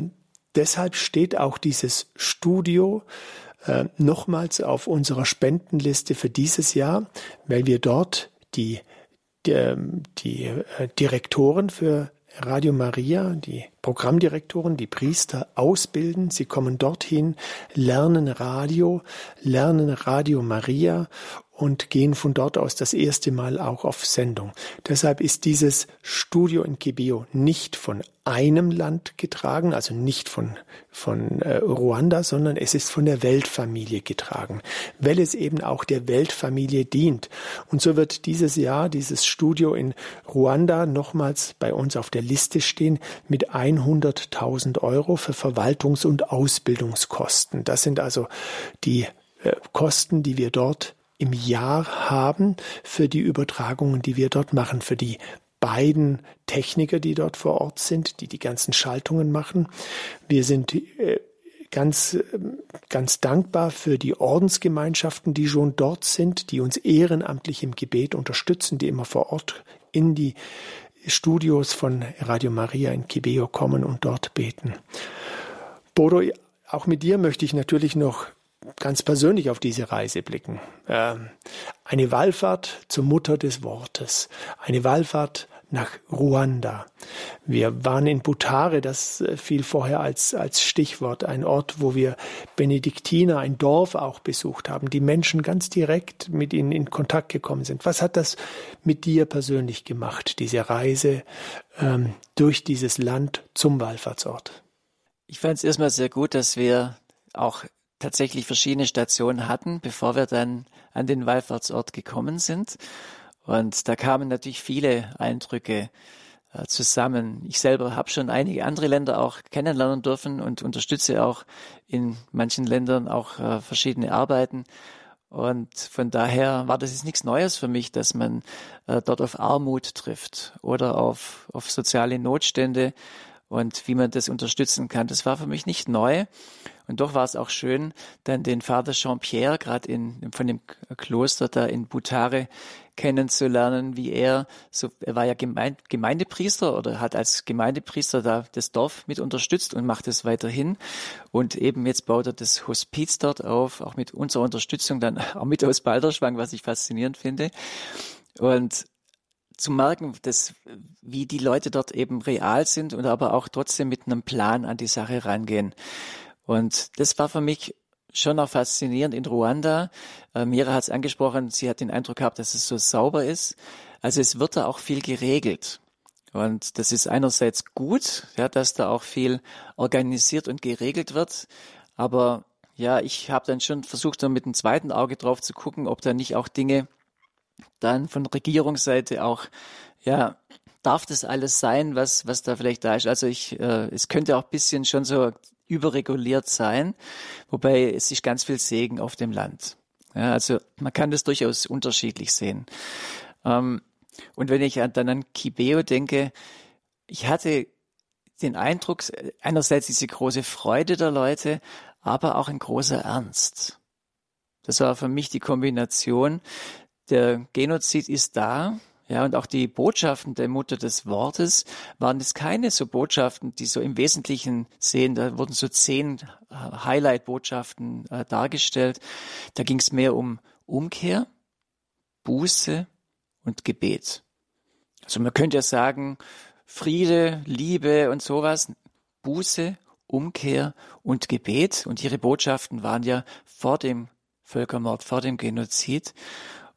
Speaker 1: deshalb steht auch dieses Studio äh, nochmals auf unserer Spendenliste für dieses Jahr, weil wir dort die, die, die äh, Direktoren für Radio Maria, die Programmdirektoren, die Priester ausbilden. Sie kommen dorthin, lernen Radio, lernen Radio Maria und gehen von dort aus das erste Mal auch auf Sendung. Deshalb ist dieses Studio in Kibio nicht von einem Land getragen, also nicht von, von äh, Ruanda, sondern es ist von der Weltfamilie getragen, weil es eben auch der Weltfamilie dient. Und so wird dieses Jahr dieses Studio in Ruanda nochmals bei uns auf der Liste stehen mit 100.000 Euro für Verwaltungs- und Ausbildungskosten. Das sind also die äh, Kosten, die wir dort im Jahr haben für die Übertragungen, die wir dort machen, für die beiden Techniker, die dort vor Ort sind, die die ganzen Schaltungen machen. Wir sind äh, ganz, ganz dankbar für die Ordensgemeinschaften, die schon dort sind, die uns ehrenamtlich im Gebet unterstützen, die immer vor Ort in die Studios von Radio Maria in Kibeo kommen und dort beten. Bodo, auch mit dir möchte ich natürlich noch ganz persönlich auf diese Reise blicken. Ähm, eine Wallfahrt zur Mutter des Wortes, eine Wallfahrt nach Ruanda. Wir waren in Butare, das äh, fiel vorher als, als Stichwort, ein Ort, wo wir Benediktiner, ein Dorf auch besucht haben, die Menschen ganz direkt mit ihnen in Kontakt gekommen sind. Was hat das mit dir persönlich gemacht, diese Reise ähm, durch dieses Land zum Wallfahrtsort?
Speaker 5: Ich fand es erstmal sehr gut, dass wir auch tatsächlich verschiedene Stationen hatten, bevor wir dann an den Wallfahrtsort gekommen sind. Und da kamen natürlich viele Eindrücke äh, zusammen. Ich selber habe schon einige andere Länder auch kennenlernen dürfen und unterstütze auch in manchen Ländern auch äh, verschiedene Arbeiten. Und von daher war das jetzt nichts Neues für mich, dass man äh, dort auf Armut trifft oder auf, auf soziale Notstände und wie man das unterstützen kann. Das war für mich nicht neu. Und doch war es auch schön, dann den Vater Jean-Pierre, gerade in, von dem Kloster da in Butare, kennenzulernen, wie er, so, er war ja Gemeinde, Gemeindepriester oder hat als Gemeindepriester da das Dorf mit unterstützt und macht es weiterhin. Und eben jetzt baut er das Hospiz dort auf, auch mit unserer Unterstützung, dann <laughs> auch mit aus Balderschwang, was ich faszinierend finde. Und zu merken, dass, wie die Leute dort eben real sind und aber auch trotzdem mit einem Plan an die Sache rangehen. Und das war für mich schon auch faszinierend in Ruanda. Äh, Mira hat es angesprochen, sie hat den Eindruck gehabt, dass es so sauber ist. Also es wird da auch viel geregelt. Und das ist einerseits gut, ja, dass da auch viel organisiert und geregelt wird. Aber ja, ich habe dann schon versucht, da mit dem zweiten Auge drauf zu gucken, ob da nicht auch Dinge dann von Regierungsseite auch, ja, darf das alles sein, was, was da vielleicht da ist? Also ich, äh, es könnte auch bisschen schon so überreguliert sein, wobei es ist ganz viel Segen auf dem Land. Ja, also man kann das durchaus unterschiedlich sehen. Ähm, und wenn ich dann an Kibeo denke, ich hatte den Eindruck, einerseits diese große Freude der Leute, aber auch ein großer Ernst. Das war für mich die Kombination, der Genozid ist da, ja, und auch die Botschaften der Mutter des Wortes waren es keine so Botschaften, die so im Wesentlichen sehen. Da wurden so zehn äh, Highlight-Botschaften äh, dargestellt. Da ging es mehr um Umkehr, Buße und Gebet. Also man könnte ja sagen, Friede, Liebe und sowas, Buße, Umkehr und Gebet. Und ihre Botschaften waren ja vor dem Völkermord, vor dem Genozid.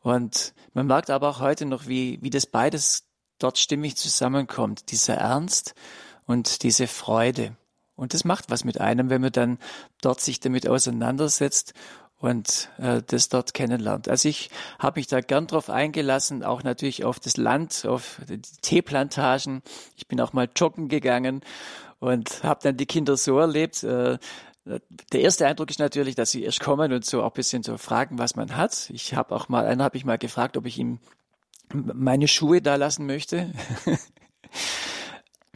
Speaker 5: Und man merkt aber auch heute noch, wie, wie das beides dort stimmig zusammenkommt. Dieser Ernst und diese Freude. Und das macht was mit einem, wenn man dann dort sich damit auseinandersetzt und äh, das dort kennenlernt. Also ich habe mich da gern drauf eingelassen, auch natürlich auf das Land, auf die Teeplantagen. Ich bin auch mal joggen gegangen und habe dann die Kinder so erlebt. Äh, der erste Eindruck ist natürlich, dass sie erst kommen und so auch ein bisschen so fragen, was man hat. Ich habe auch mal, einen habe ich mal gefragt, ob ich ihm meine Schuhe da lassen möchte. <laughs>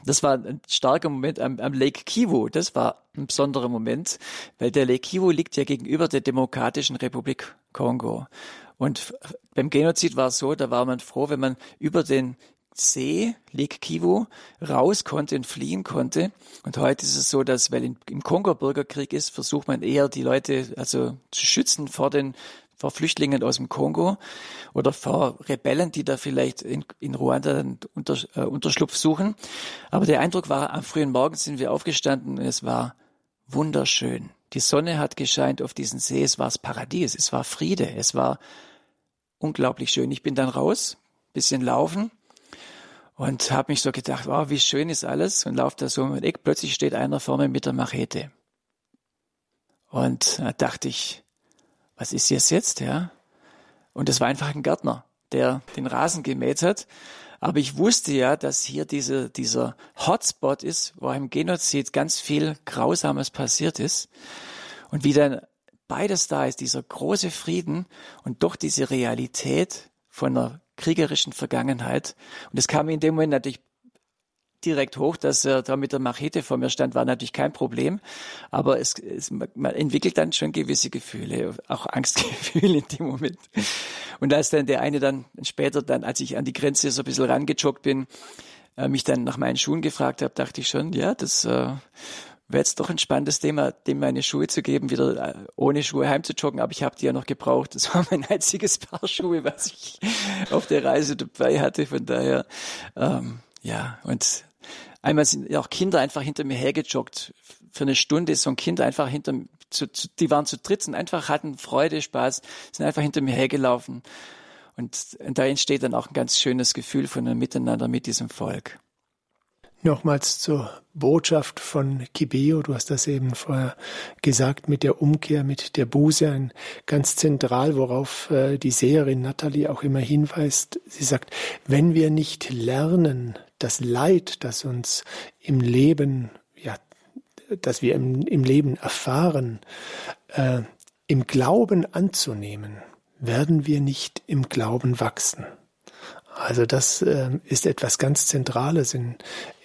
Speaker 5: Das war ein starker Moment am, am, Lake Kivu. Das war ein besonderer Moment, weil der Lake Kivu liegt ja gegenüber der Demokratischen Republik Kongo. Und beim Genozid war es so, da war man froh, wenn man über den See, Lake Kivu, raus konnte und fliehen konnte. Und heute ist es so, dass, weil im Kongo-Bürgerkrieg ist, versucht man eher die Leute also zu schützen vor den vor Flüchtlingen aus dem Kongo oder vor Rebellen, die da vielleicht in, in Ruanda unter, äh, Unterschlupf suchen. Aber der Eindruck war, am frühen Morgen sind wir aufgestanden und es war wunderschön. Die Sonne hat gescheint auf diesen See, es war das Paradies, es war Friede, es war unglaublich schön. Ich bin dann raus, bisschen laufen und habe mich so gedacht, wow, wie schön ist alles und laufe da so um den Eck. Plötzlich steht einer vor mir mit der Machete. Und da dachte ich, was ist jetzt jetzt, ja? Und es war einfach ein Gärtner, der den Rasen gemäht hat. Aber ich wusste ja, dass hier diese, dieser Hotspot ist, wo im Genozid ganz viel Grausames passiert ist. Und wie dann beides da ist, dieser große Frieden und doch diese Realität von einer kriegerischen Vergangenheit. Und es kam in dem Moment natürlich direkt hoch, dass er da mit der Machete vor mir stand, war natürlich kein Problem. Aber es, es, man entwickelt dann schon gewisse Gefühle, auch Angstgefühle in dem Moment. Und als dann der eine dann später dann, als ich an die Grenze so ein bisschen rangejoggt bin, äh, mich dann nach meinen Schuhen gefragt habe, dachte ich schon, ja, das äh, wäre jetzt doch ein spannendes Thema, dem meine Schuhe zu geben, wieder äh, ohne Schuhe heimzujoggen, aber ich habe die ja noch gebraucht. Das war mein einziges Paar Schuhe, was ich auf der Reise dabei hatte. Von daher, ähm, ja, und einmal sind auch Kinder einfach hinter mir hergejoggt. Für eine Stunde so ein Kind einfach hinter zu, zu, die waren zu dritt und einfach hatten Freude, Spaß, sind einfach hinter mir hergelaufen. Und, und da entsteht dann auch ein ganz schönes Gefühl von einem Miteinander mit diesem Volk.
Speaker 1: Nochmals zur Botschaft von Kibeo. Du hast das eben vorher gesagt mit der Umkehr, mit der Buße, ein ganz zentral, worauf äh, die Seherin Natalie auch immer hinweist. Sie sagt, wenn wir nicht lernen, das Leid, das uns im Leben, ja, das wir im, im Leben erfahren, äh, im Glauben anzunehmen, werden wir nicht im Glauben wachsen. Also das äh, ist etwas ganz Zentrales in,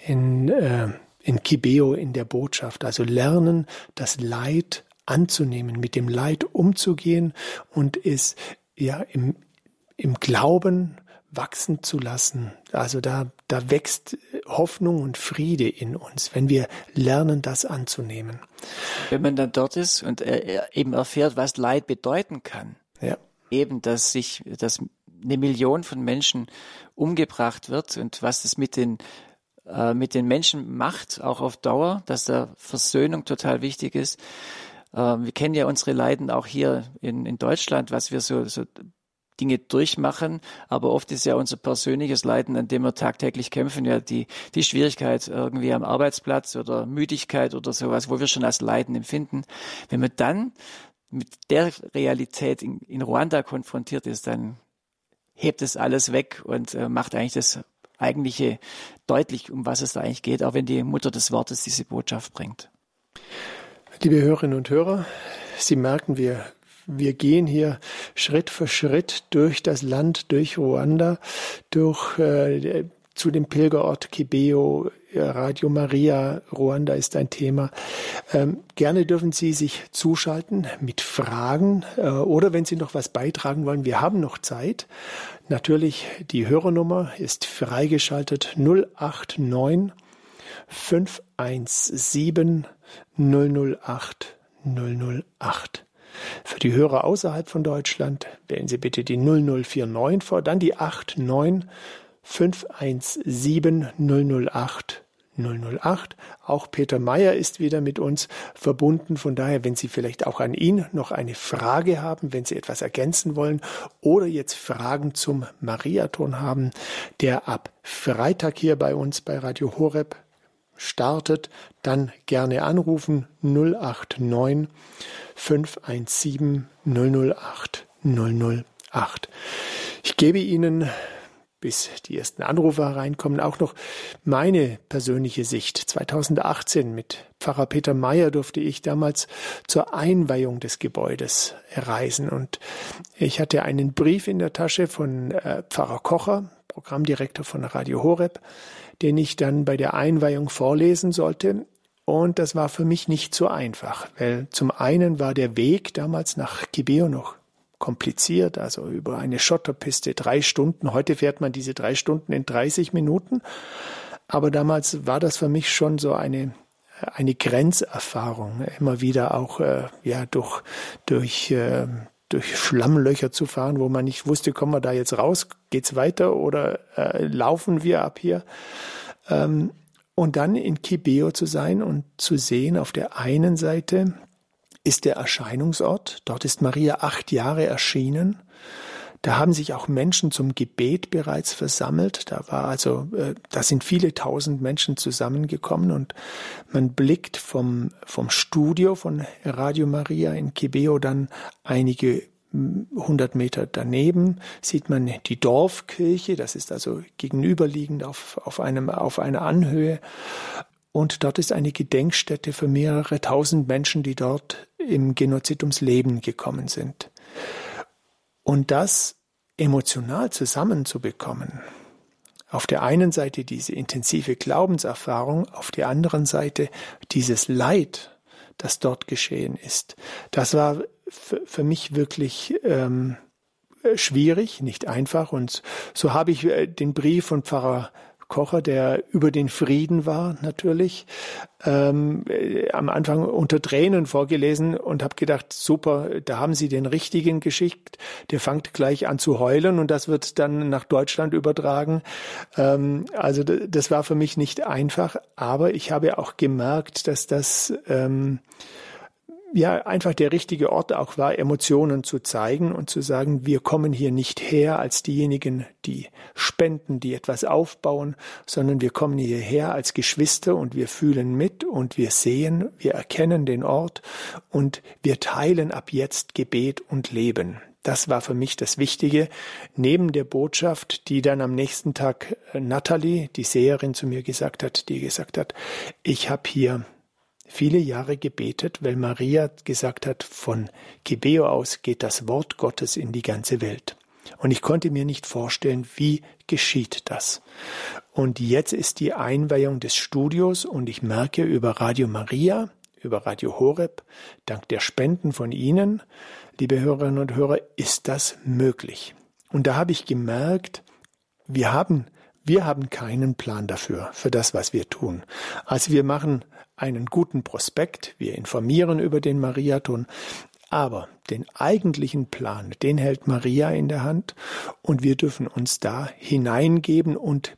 Speaker 1: in, äh, in Kibeo in der Botschaft. Also lernen, das Leid anzunehmen, mit dem Leid umzugehen und es ja im, im Glauben wachsen zu lassen. Also da, da wächst Hoffnung und Friede in uns, wenn wir lernen, das anzunehmen.
Speaker 5: Wenn man dann dort ist und er eben erfährt, was Leid bedeuten kann. Ja. Eben, dass sich, dass eine Million von Menschen umgebracht wird und was das mit den äh, mit den Menschen macht, auch auf Dauer, dass da Versöhnung total wichtig ist. Äh, wir kennen ja unsere Leiden auch hier in, in Deutschland, was wir so, so Dinge durchmachen, aber oft ist ja unser persönliches Leiden, an dem wir tagtäglich kämpfen, ja die, die Schwierigkeit irgendwie am Arbeitsplatz oder Müdigkeit oder sowas, wo wir schon als Leiden empfinden. Wenn man dann mit der Realität in, in Ruanda konfrontiert ist, dann hebt es alles weg und äh, macht eigentlich das eigentliche deutlich, um was es da eigentlich geht, auch wenn die Mutter des Wortes diese Botschaft bringt.
Speaker 1: Liebe Hörerinnen und Hörer, Sie merken, wir, wir gehen hier Schritt für Schritt durch das Land, durch Ruanda, durch äh, zu dem Pilgerort Kibeo, Radio Maria, Ruanda ist ein Thema. Ähm, gerne dürfen Sie sich zuschalten mit Fragen äh, oder wenn Sie noch was beitragen wollen, wir haben noch Zeit. Natürlich, die Hörernummer ist freigeschaltet 089 517 008 008. Für die Hörer außerhalb von Deutschland wählen Sie bitte die 0049 vor, dann die 89 517 008 008. Auch Peter Meyer ist wieder mit uns verbunden. Von daher, wenn Sie vielleicht auch an ihn noch eine Frage haben, wenn Sie etwas ergänzen wollen oder jetzt Fragen zum Mariathon haben, der ab Freitag hier bei uns bei Radio Horeb startet, dann gerne anrufen 089 517 008 008. Ich gebe Ihnen bis die ersten Anrufe hereinkommen, auch noch meine persönliche Sicht. 2018 mit Pfarrer Peter Meyer durfte ich damals zur Einweihung des Gebäudes reisen und ich hatte einen Brief in der Tasche von äh, Pfarrer Kocher, Programmdirektor von Radio Horeb, den ich dann bei der Einweihung vorlesen sollte. Und das war für mich nicht so einfach, weil zum einen war der Weg damals nach Kibeo noch kompliziert, also über eine Schotterpiste drei Stunden. Heute fährt man diese drei Stunden in 30 Minuten. Aber damals war das für mich schon so eine eine Grenzerfahrung, immer wieder auch äh, ja durch durch äh, durch Schlammlöcher zu fahren, wo man nicht wusste, kommen wir da jetzt raus, geht's weiter oder äh, laufen wir ab hier? Ähm, und dann in Kibeo zu sein und zu sehen, auf der einen Seite ist der Erscheinungsort. Dort ist Maria acht Jahre erschienen. Da haben sich auch Menschen zum Gebet bereits versammelt. Da war also, äh, da sind viele tausend Menschen zusammengekommen und man blickt vom, vom Studio von Radio Maria in Kibeo dann einige hm, hundert Meter daneben sieht man die Dorfkirche. Das ist also gegenüberliegend auf, auf einem, auf einer Anhöhe. Und dort ist eine Gedenkstätte für mehrere tausend Menschen, die dort im Genozid ums Leben gekommen sind. Und das emotional zusammenzubekommen, auf der einen Seite diese intensive Glaubenserfahrung, auf der anderen Seite dieses Leid, das dort geschehen ist, das war für mich wirklich ähm, schwierig, nicht einfach. Und so habe ich äh, den Brief von Pfarrer Kocher, der über den Frieden war, natürlich. Ähm, äh, am Anfang unter Tränen vorgelesen und habe gedacht, super, da haben Sie den richtigen geschickt. Der fängt gleich an zu heulen und das wird dann nach Deutschland übertragen. Ähm, also das war für mich nicht einfach, aber ich habe auch gemerkt, dass das ähm, ja einfach der richtige Ort auch war, Emotionen zu zeigen und zu sagen, wir kommen hier nicht her als diejenigen, die spenden, die etwas aufbauen, sondern wir kommen hierher als Geschwister und wir fühlen mit und wir sehen, wir erkennen den Ort und wir teilen ab jetzt Gebet und Leben. Das war für mich das Wichtige, neben der Botschaft, die dann am nächsten Tag äh, Natalie, die Seherin, zu mir gesagt hat, die gesagt hat, ich habe hier viele Jahre gebetet, weil Maria gesagt hat, von Gebeo aus geht das Wort Gottes in die ganze Welt. Und ich konnte mir nicht vorstellen, wie geschieht das. Und jetzt ist die Einweihung des Studios und ich merke über Radio Maria, über Radio Horeb, dank der Spenden von Ihnen, liebe Hörerinnen und Hörer, ist das möglich. Und da habe ich gemerkt, wir haben wir haben keinen Plan dafür, für das, was wir tun. Also wir machen einen guten Prospekt, wir informieren über den Mariathon, aber den eigentlichen Plan, den hält Maria in der Hand und wir dürfen uns da hineingeben und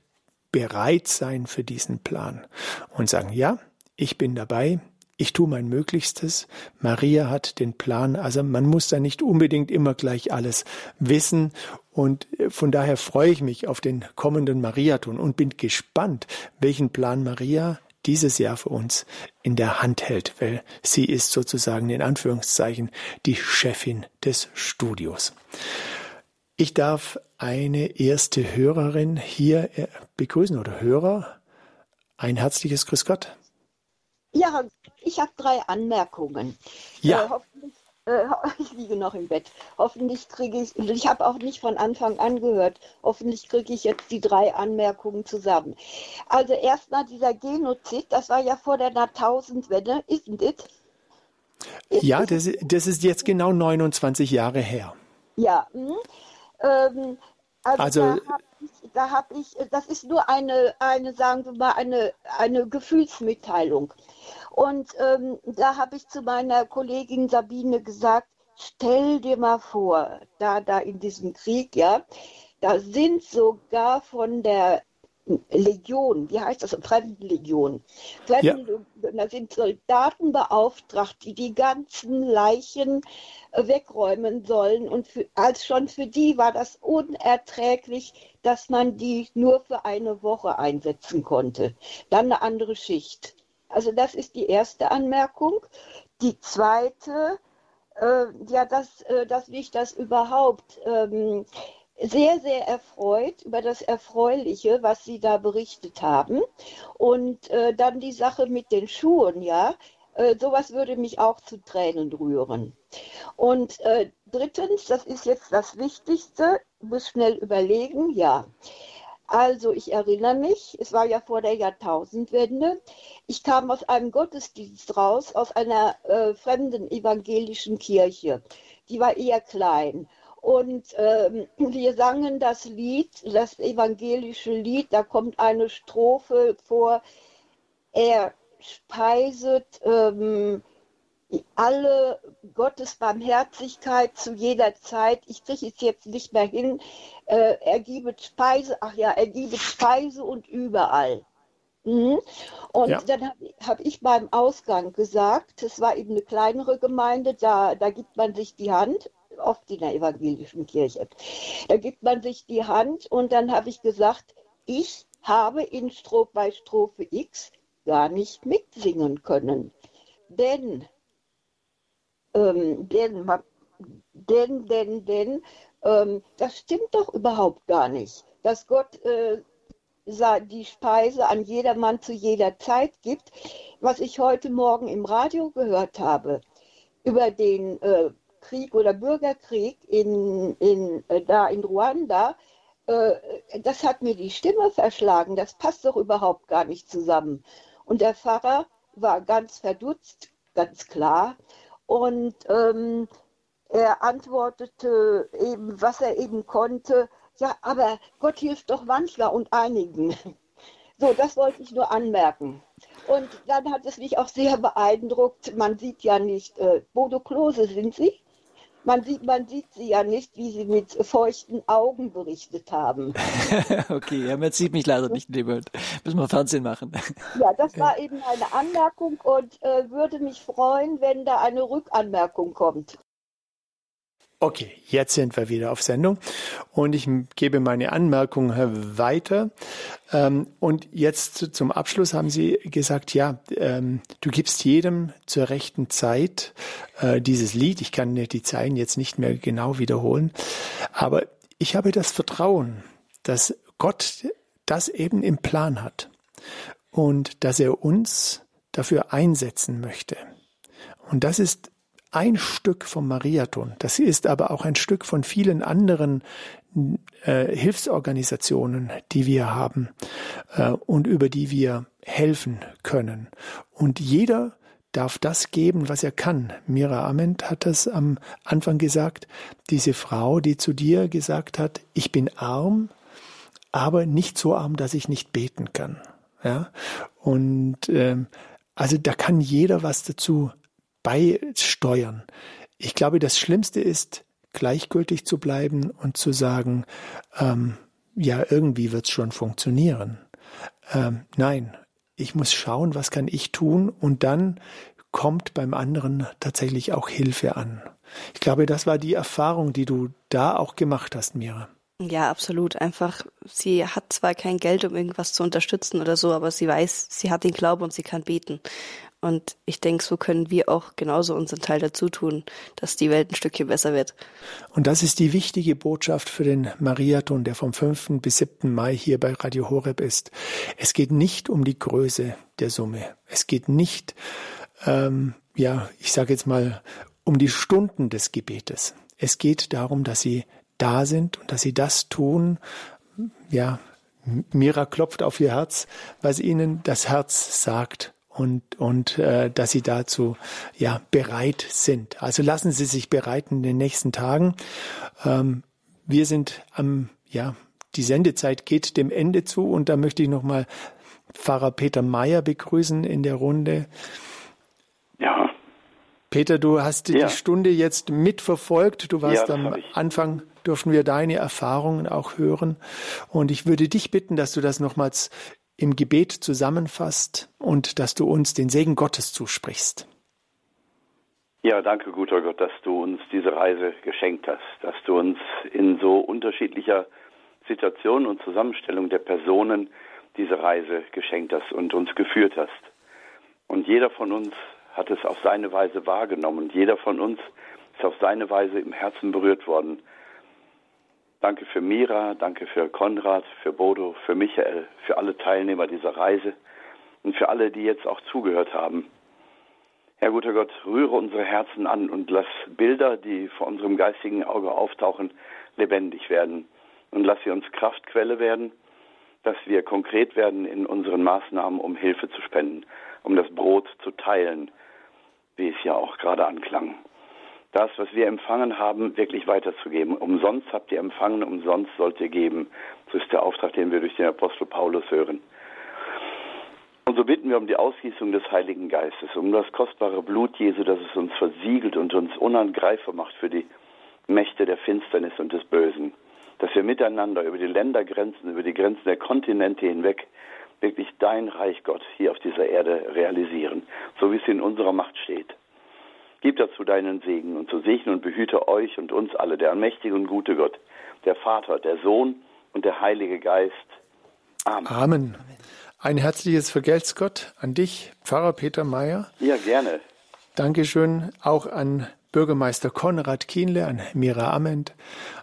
Speaker 1: bereit sein für diesen Plan und sagen, ja, ich bin dabei, ich tue mein Möglichstes. Maria hat den Plan. Also man muss da nicht unbedingt immer gleich alles wissen. Und von daher freue ich mich auf den kommenden Mariathon und bin gespannt, welchen Plan Maria dieses Jahr für uns in der Hand hält, weil sie ist sozusagen in Anführungszeichen die Chefin des Studios. Ich darf eine erste Hörerin hier äh, begrüßen oder Hörer. Ein herzliches Grüß Gott.
Speaker 6: Ja, ich habe drei Anmerkungen.
Speaker 1: Ja.
Speaker 6: Äh, äh, <laughs> ich liege noch im Bett. Hoffentlich kriege ich, ich habe auch nicht von Anfang an gehört, hoffentlich kriege ich jetzt die drei Anmerkungen zusammen. Also erstmal dieser Genozid, das war ja vor der Jahrtausendwende, isn't it?
Speaker 1: Ist ja, das, das, ist jetzt genau 29 Jahre her.
Speaker 6: Ja, hm. ähm, also, also da habe ich, ich, das ist nur eine, eine, sagen wir mal, eine, eine Gefühlsmitteilung. Und ähm, da habe ich zu meiner Kollegin Sabine gesagt, stell dir mal vor, da, da in diesem Krieg, ja, da sind sogar von der Legion, wie heißt das, Fremdenlegion. Fremden, ja. Da sind Soldaten beauftragt, die die ganzen Leichen äh, wegräumen sollen. Und für, als schon für die war das unerträglich, dass man die nur für eine Woche einsetzen konnte. Dann eine andere Schicht. Also das ist die erste Anmerkung. Die zweite, äh, ja, dass, äh, dass mich das überhaupt ähm, sehr, sehr erfreut über das Erfreuliche, was Sie da berichtet haben. Und äh, dann die Sache mit den Schuhen, ja. Äh, sowas würde mich auch zu Tränen rühren. Und äh, drittens, das ist jetzt das Wichtigste, muss schnell überlegen, ja. Also ich erinnere mich, es war ja vor der Jahrtausendwende. Ich kam aus einem Gottesdienst raus, aus einer äh, fremden evangelischen Kirche. Die war eher klein. Und ähm, wir sangen das Lied, das evangelische Lied, da kommt eine Strophe vor, er speiset ähm, alle Gottes Barmherzigkeit zu jeder Zeit. Ich kriege es jetzt nicht mehr hin. Äh, er gibet Speise, ach ja, er gibet Speise und überall. Mhm. Und ja. dann habe hab ich beim Ausgang gesagt, es war eben eine kleinere Gemeinde, da, da gibt man sich die Hand, oft in der evangelischen Kirche. Da gibt man sich die Hand und dann habe ich gesagt, ich habe in Strophe bei Strophe X gar nicht mitsingen können. Denn ähm, denn, denn, denn, denn, ähm, das stimmt doch überhaupt gar nicht, dass Gott äh, die Speise an jedermann zu jeder Zeit gibt. Was ich heute Morgen im Radio gehört habe über den äh, Krieg oder Bürgerkrieg in, in, äh, da in Ruanda, äh, das hat mir die Stimme verschlagen. Das passt doch überhaupt gar nicht zusammen. Und der Pfarrer war ganz verdutzt, ganz klar. Und ähm, er antwortete eben, was er eben konnte. Ja, aber Gott hilft doch manchmal und einigen. <laughs> So, das wollte ich nur anmerken. Und dann hat es mich auch sehr beeindruckt. Man sieht ja nicht, äh, Bodo Klose sind Sie? Man sieht, man sieht sie ja nicht, wie sie mit feuchten Augen berichtet haben. <laughs>
Speaker 5: okay, ja, man sieht mich leider nicht in dem Moment. Müssen wir Fernsehen machen.
Speaker 6: ja, das war eben eine Anmerkung und äh, würde mich freuen, wenn da eine Rückanmerkung kommt.
Speaker 1: Okay, jetzt sind wir wieder auf Sendung und ich gebe meine Anmerkung weiter. Ähm, und jetzt zum Abschluss haben Sie gesagt, ja, ähm, du gibst jedem zur rechten Zeit äh, dieses Lied. Ich kann die Zeilen jetzt nicht mehr genau wiederholen, aber ich habe das Vertrauen, dass Gott das eben im Plan hat und dass er uns dafür einsetzen möchte. Und das ist ein Stück vom Mariathon. Das ist aber auch ein Stück von vielen anderen äh, Hilfsorganisationen, die wir haben äh, und über die wir helfen können. Und jeder darf das geben, was er kann. Mira Ament hat das am Anfang gesagt. Diese Frau, die zu dir gesagt hat, ich bin arm, aber nicht so arm, dass ich nicht beten kann. Ja, und äh, also da kann jeder was dazu beisteuern. Ich glaube, das Schlimmste ist, gleichgültig zu bleiben und zu sagen, ähm, ja, irgendwie wird's schon funktionieren. Ähm, nein, ich muss schauen, was kann ich tun und dann kommt beim anderen tatsächlich auch Hilfe an. Ich glaube, das war die Erfahrung, die du da auch gemacht hast, Mira.
Speaker 4: Ja, absolut. Einfach, sie hat zwar kein Geld, um irgendwas zu unterstützen oder so, aber sie weiß, sie hat den Glauben und sie kann beten. Und ich denke, so können wir auch genauso unseren Teil dazu tun, dass die Welt ein Stückchen besser wird.
Speaker 1: Und das ist die wichtige Botschaft für den Mariathon, der vom 5. bis 7. Mai hier bei Radio Horeb ist. Es geht nicht um die Größe der Summe. Es geht nicht, ähm, ja, ich sage jetzt mal, um die Stunden des Gebetes. Es geht darum, dass sie da sind und dass sie das tun, ja, Mira klopft auf ihr Herz, was ihnen das Herz sagt und, und äh, dass sie dazu ja bereit sind. Also lassen Sie sich bereiten in den nächsten Tagen. Ähm, wir sind am, ja, die Sendezeit geht dem Ende zu und da möchte ich nochmal Pfarrer Peter Meyer begrüßen in der Runde.
Speaker 2: Ja.
Speaker 1: Peter, du hast ja. die Stunde jetzt mitverfolgt. Du warst ja, am Anfang, durften wir deine Erfahrungen auch hören. Und ich würde dich bitten, dass du das nochmals im Gebet zusammenfasst und dass du uns den Segen Gottes zusprichst.
Speaker 2: Ja, danke, guter Gott, dass du uns diese Reise geschenkt hast, dass du uns in so unterschiedlicher Situation und Zusammenstellung der Personen diese Reise geschenkt hast und uns geführt hast. Und jeder von uns hat es auf seine Weise wahrgenommen. Jeder von uns ist auf seine Weise im Herzen berührt worden. Danke für Mira, danke für Konrad, für Bodo, für Michael, für alle Teilnehmer dieser Reise und für alle, die jetzt auch zugehört haben. Herr guter Gott, rühre unsere Herzen an und lass Bilder, die vor unserem geistigen Auge auftauchen, lebendig werden. Und lass sie uns Kraftquelle werden, dass wir konkret werden in unseren Maßnahmen, um Hilfe zu spenden, um das Brot zu teilen, wie es ja auch gerade anklang das, was wir empfangen haben, wirklich weiterzugeben. Umsonst habt ihr empfangen, umsonst sollt ihr geben. So ist der Auftrag, den wir durch den Apostel Paulus hören. Und so bitten wir um die Ausgießung des Heiligen Geistes, um das kostbare Blut Jesu, das es uns versiegelt und uns unangreifbar macht für die Mächte der Finsternis und des Bösen. Dass wir miteinander über die Ländergrenzen, über die Grenzen der Kontinente hinweg wirklich dein Reich Gott hier auf dieser Erde realisieren, so wie es in unserer Macht steht. Gib dazu deinen Segen und so segne und behüte euch und uns alle, der allmächtige und gute Gott, der Vater, der Sohn und der Heilige Geist.
Speaker 1: Amen. Amen. Ein herzliches Vergelt's Gott an dich, Pfarrer Peter Mayer.
Speaker 2: Ja, gerne.
Speaker 1: Dankeschön auch an Bürgermeister Konrad Kienle, an Mira Ament,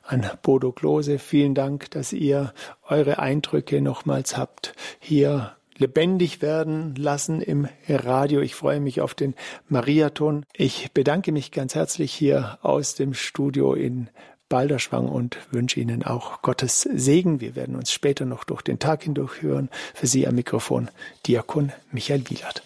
Speaker 1: an Bodo Klose. Vielen Dank, dass ihr eure Eindrücke nochmals habt hier lebendig werden lassen im Radio. Ich freue mich auf den Mariathon. Ich bedanke mich ganz herzlich hier aus dem Studio in Balderschwang und wünsche Ihnen auch Gottes Segen. Wir werden uns später noch durch den Tag hindurch hören. Für Sie am Mikrofon Diakon Michael Wielert.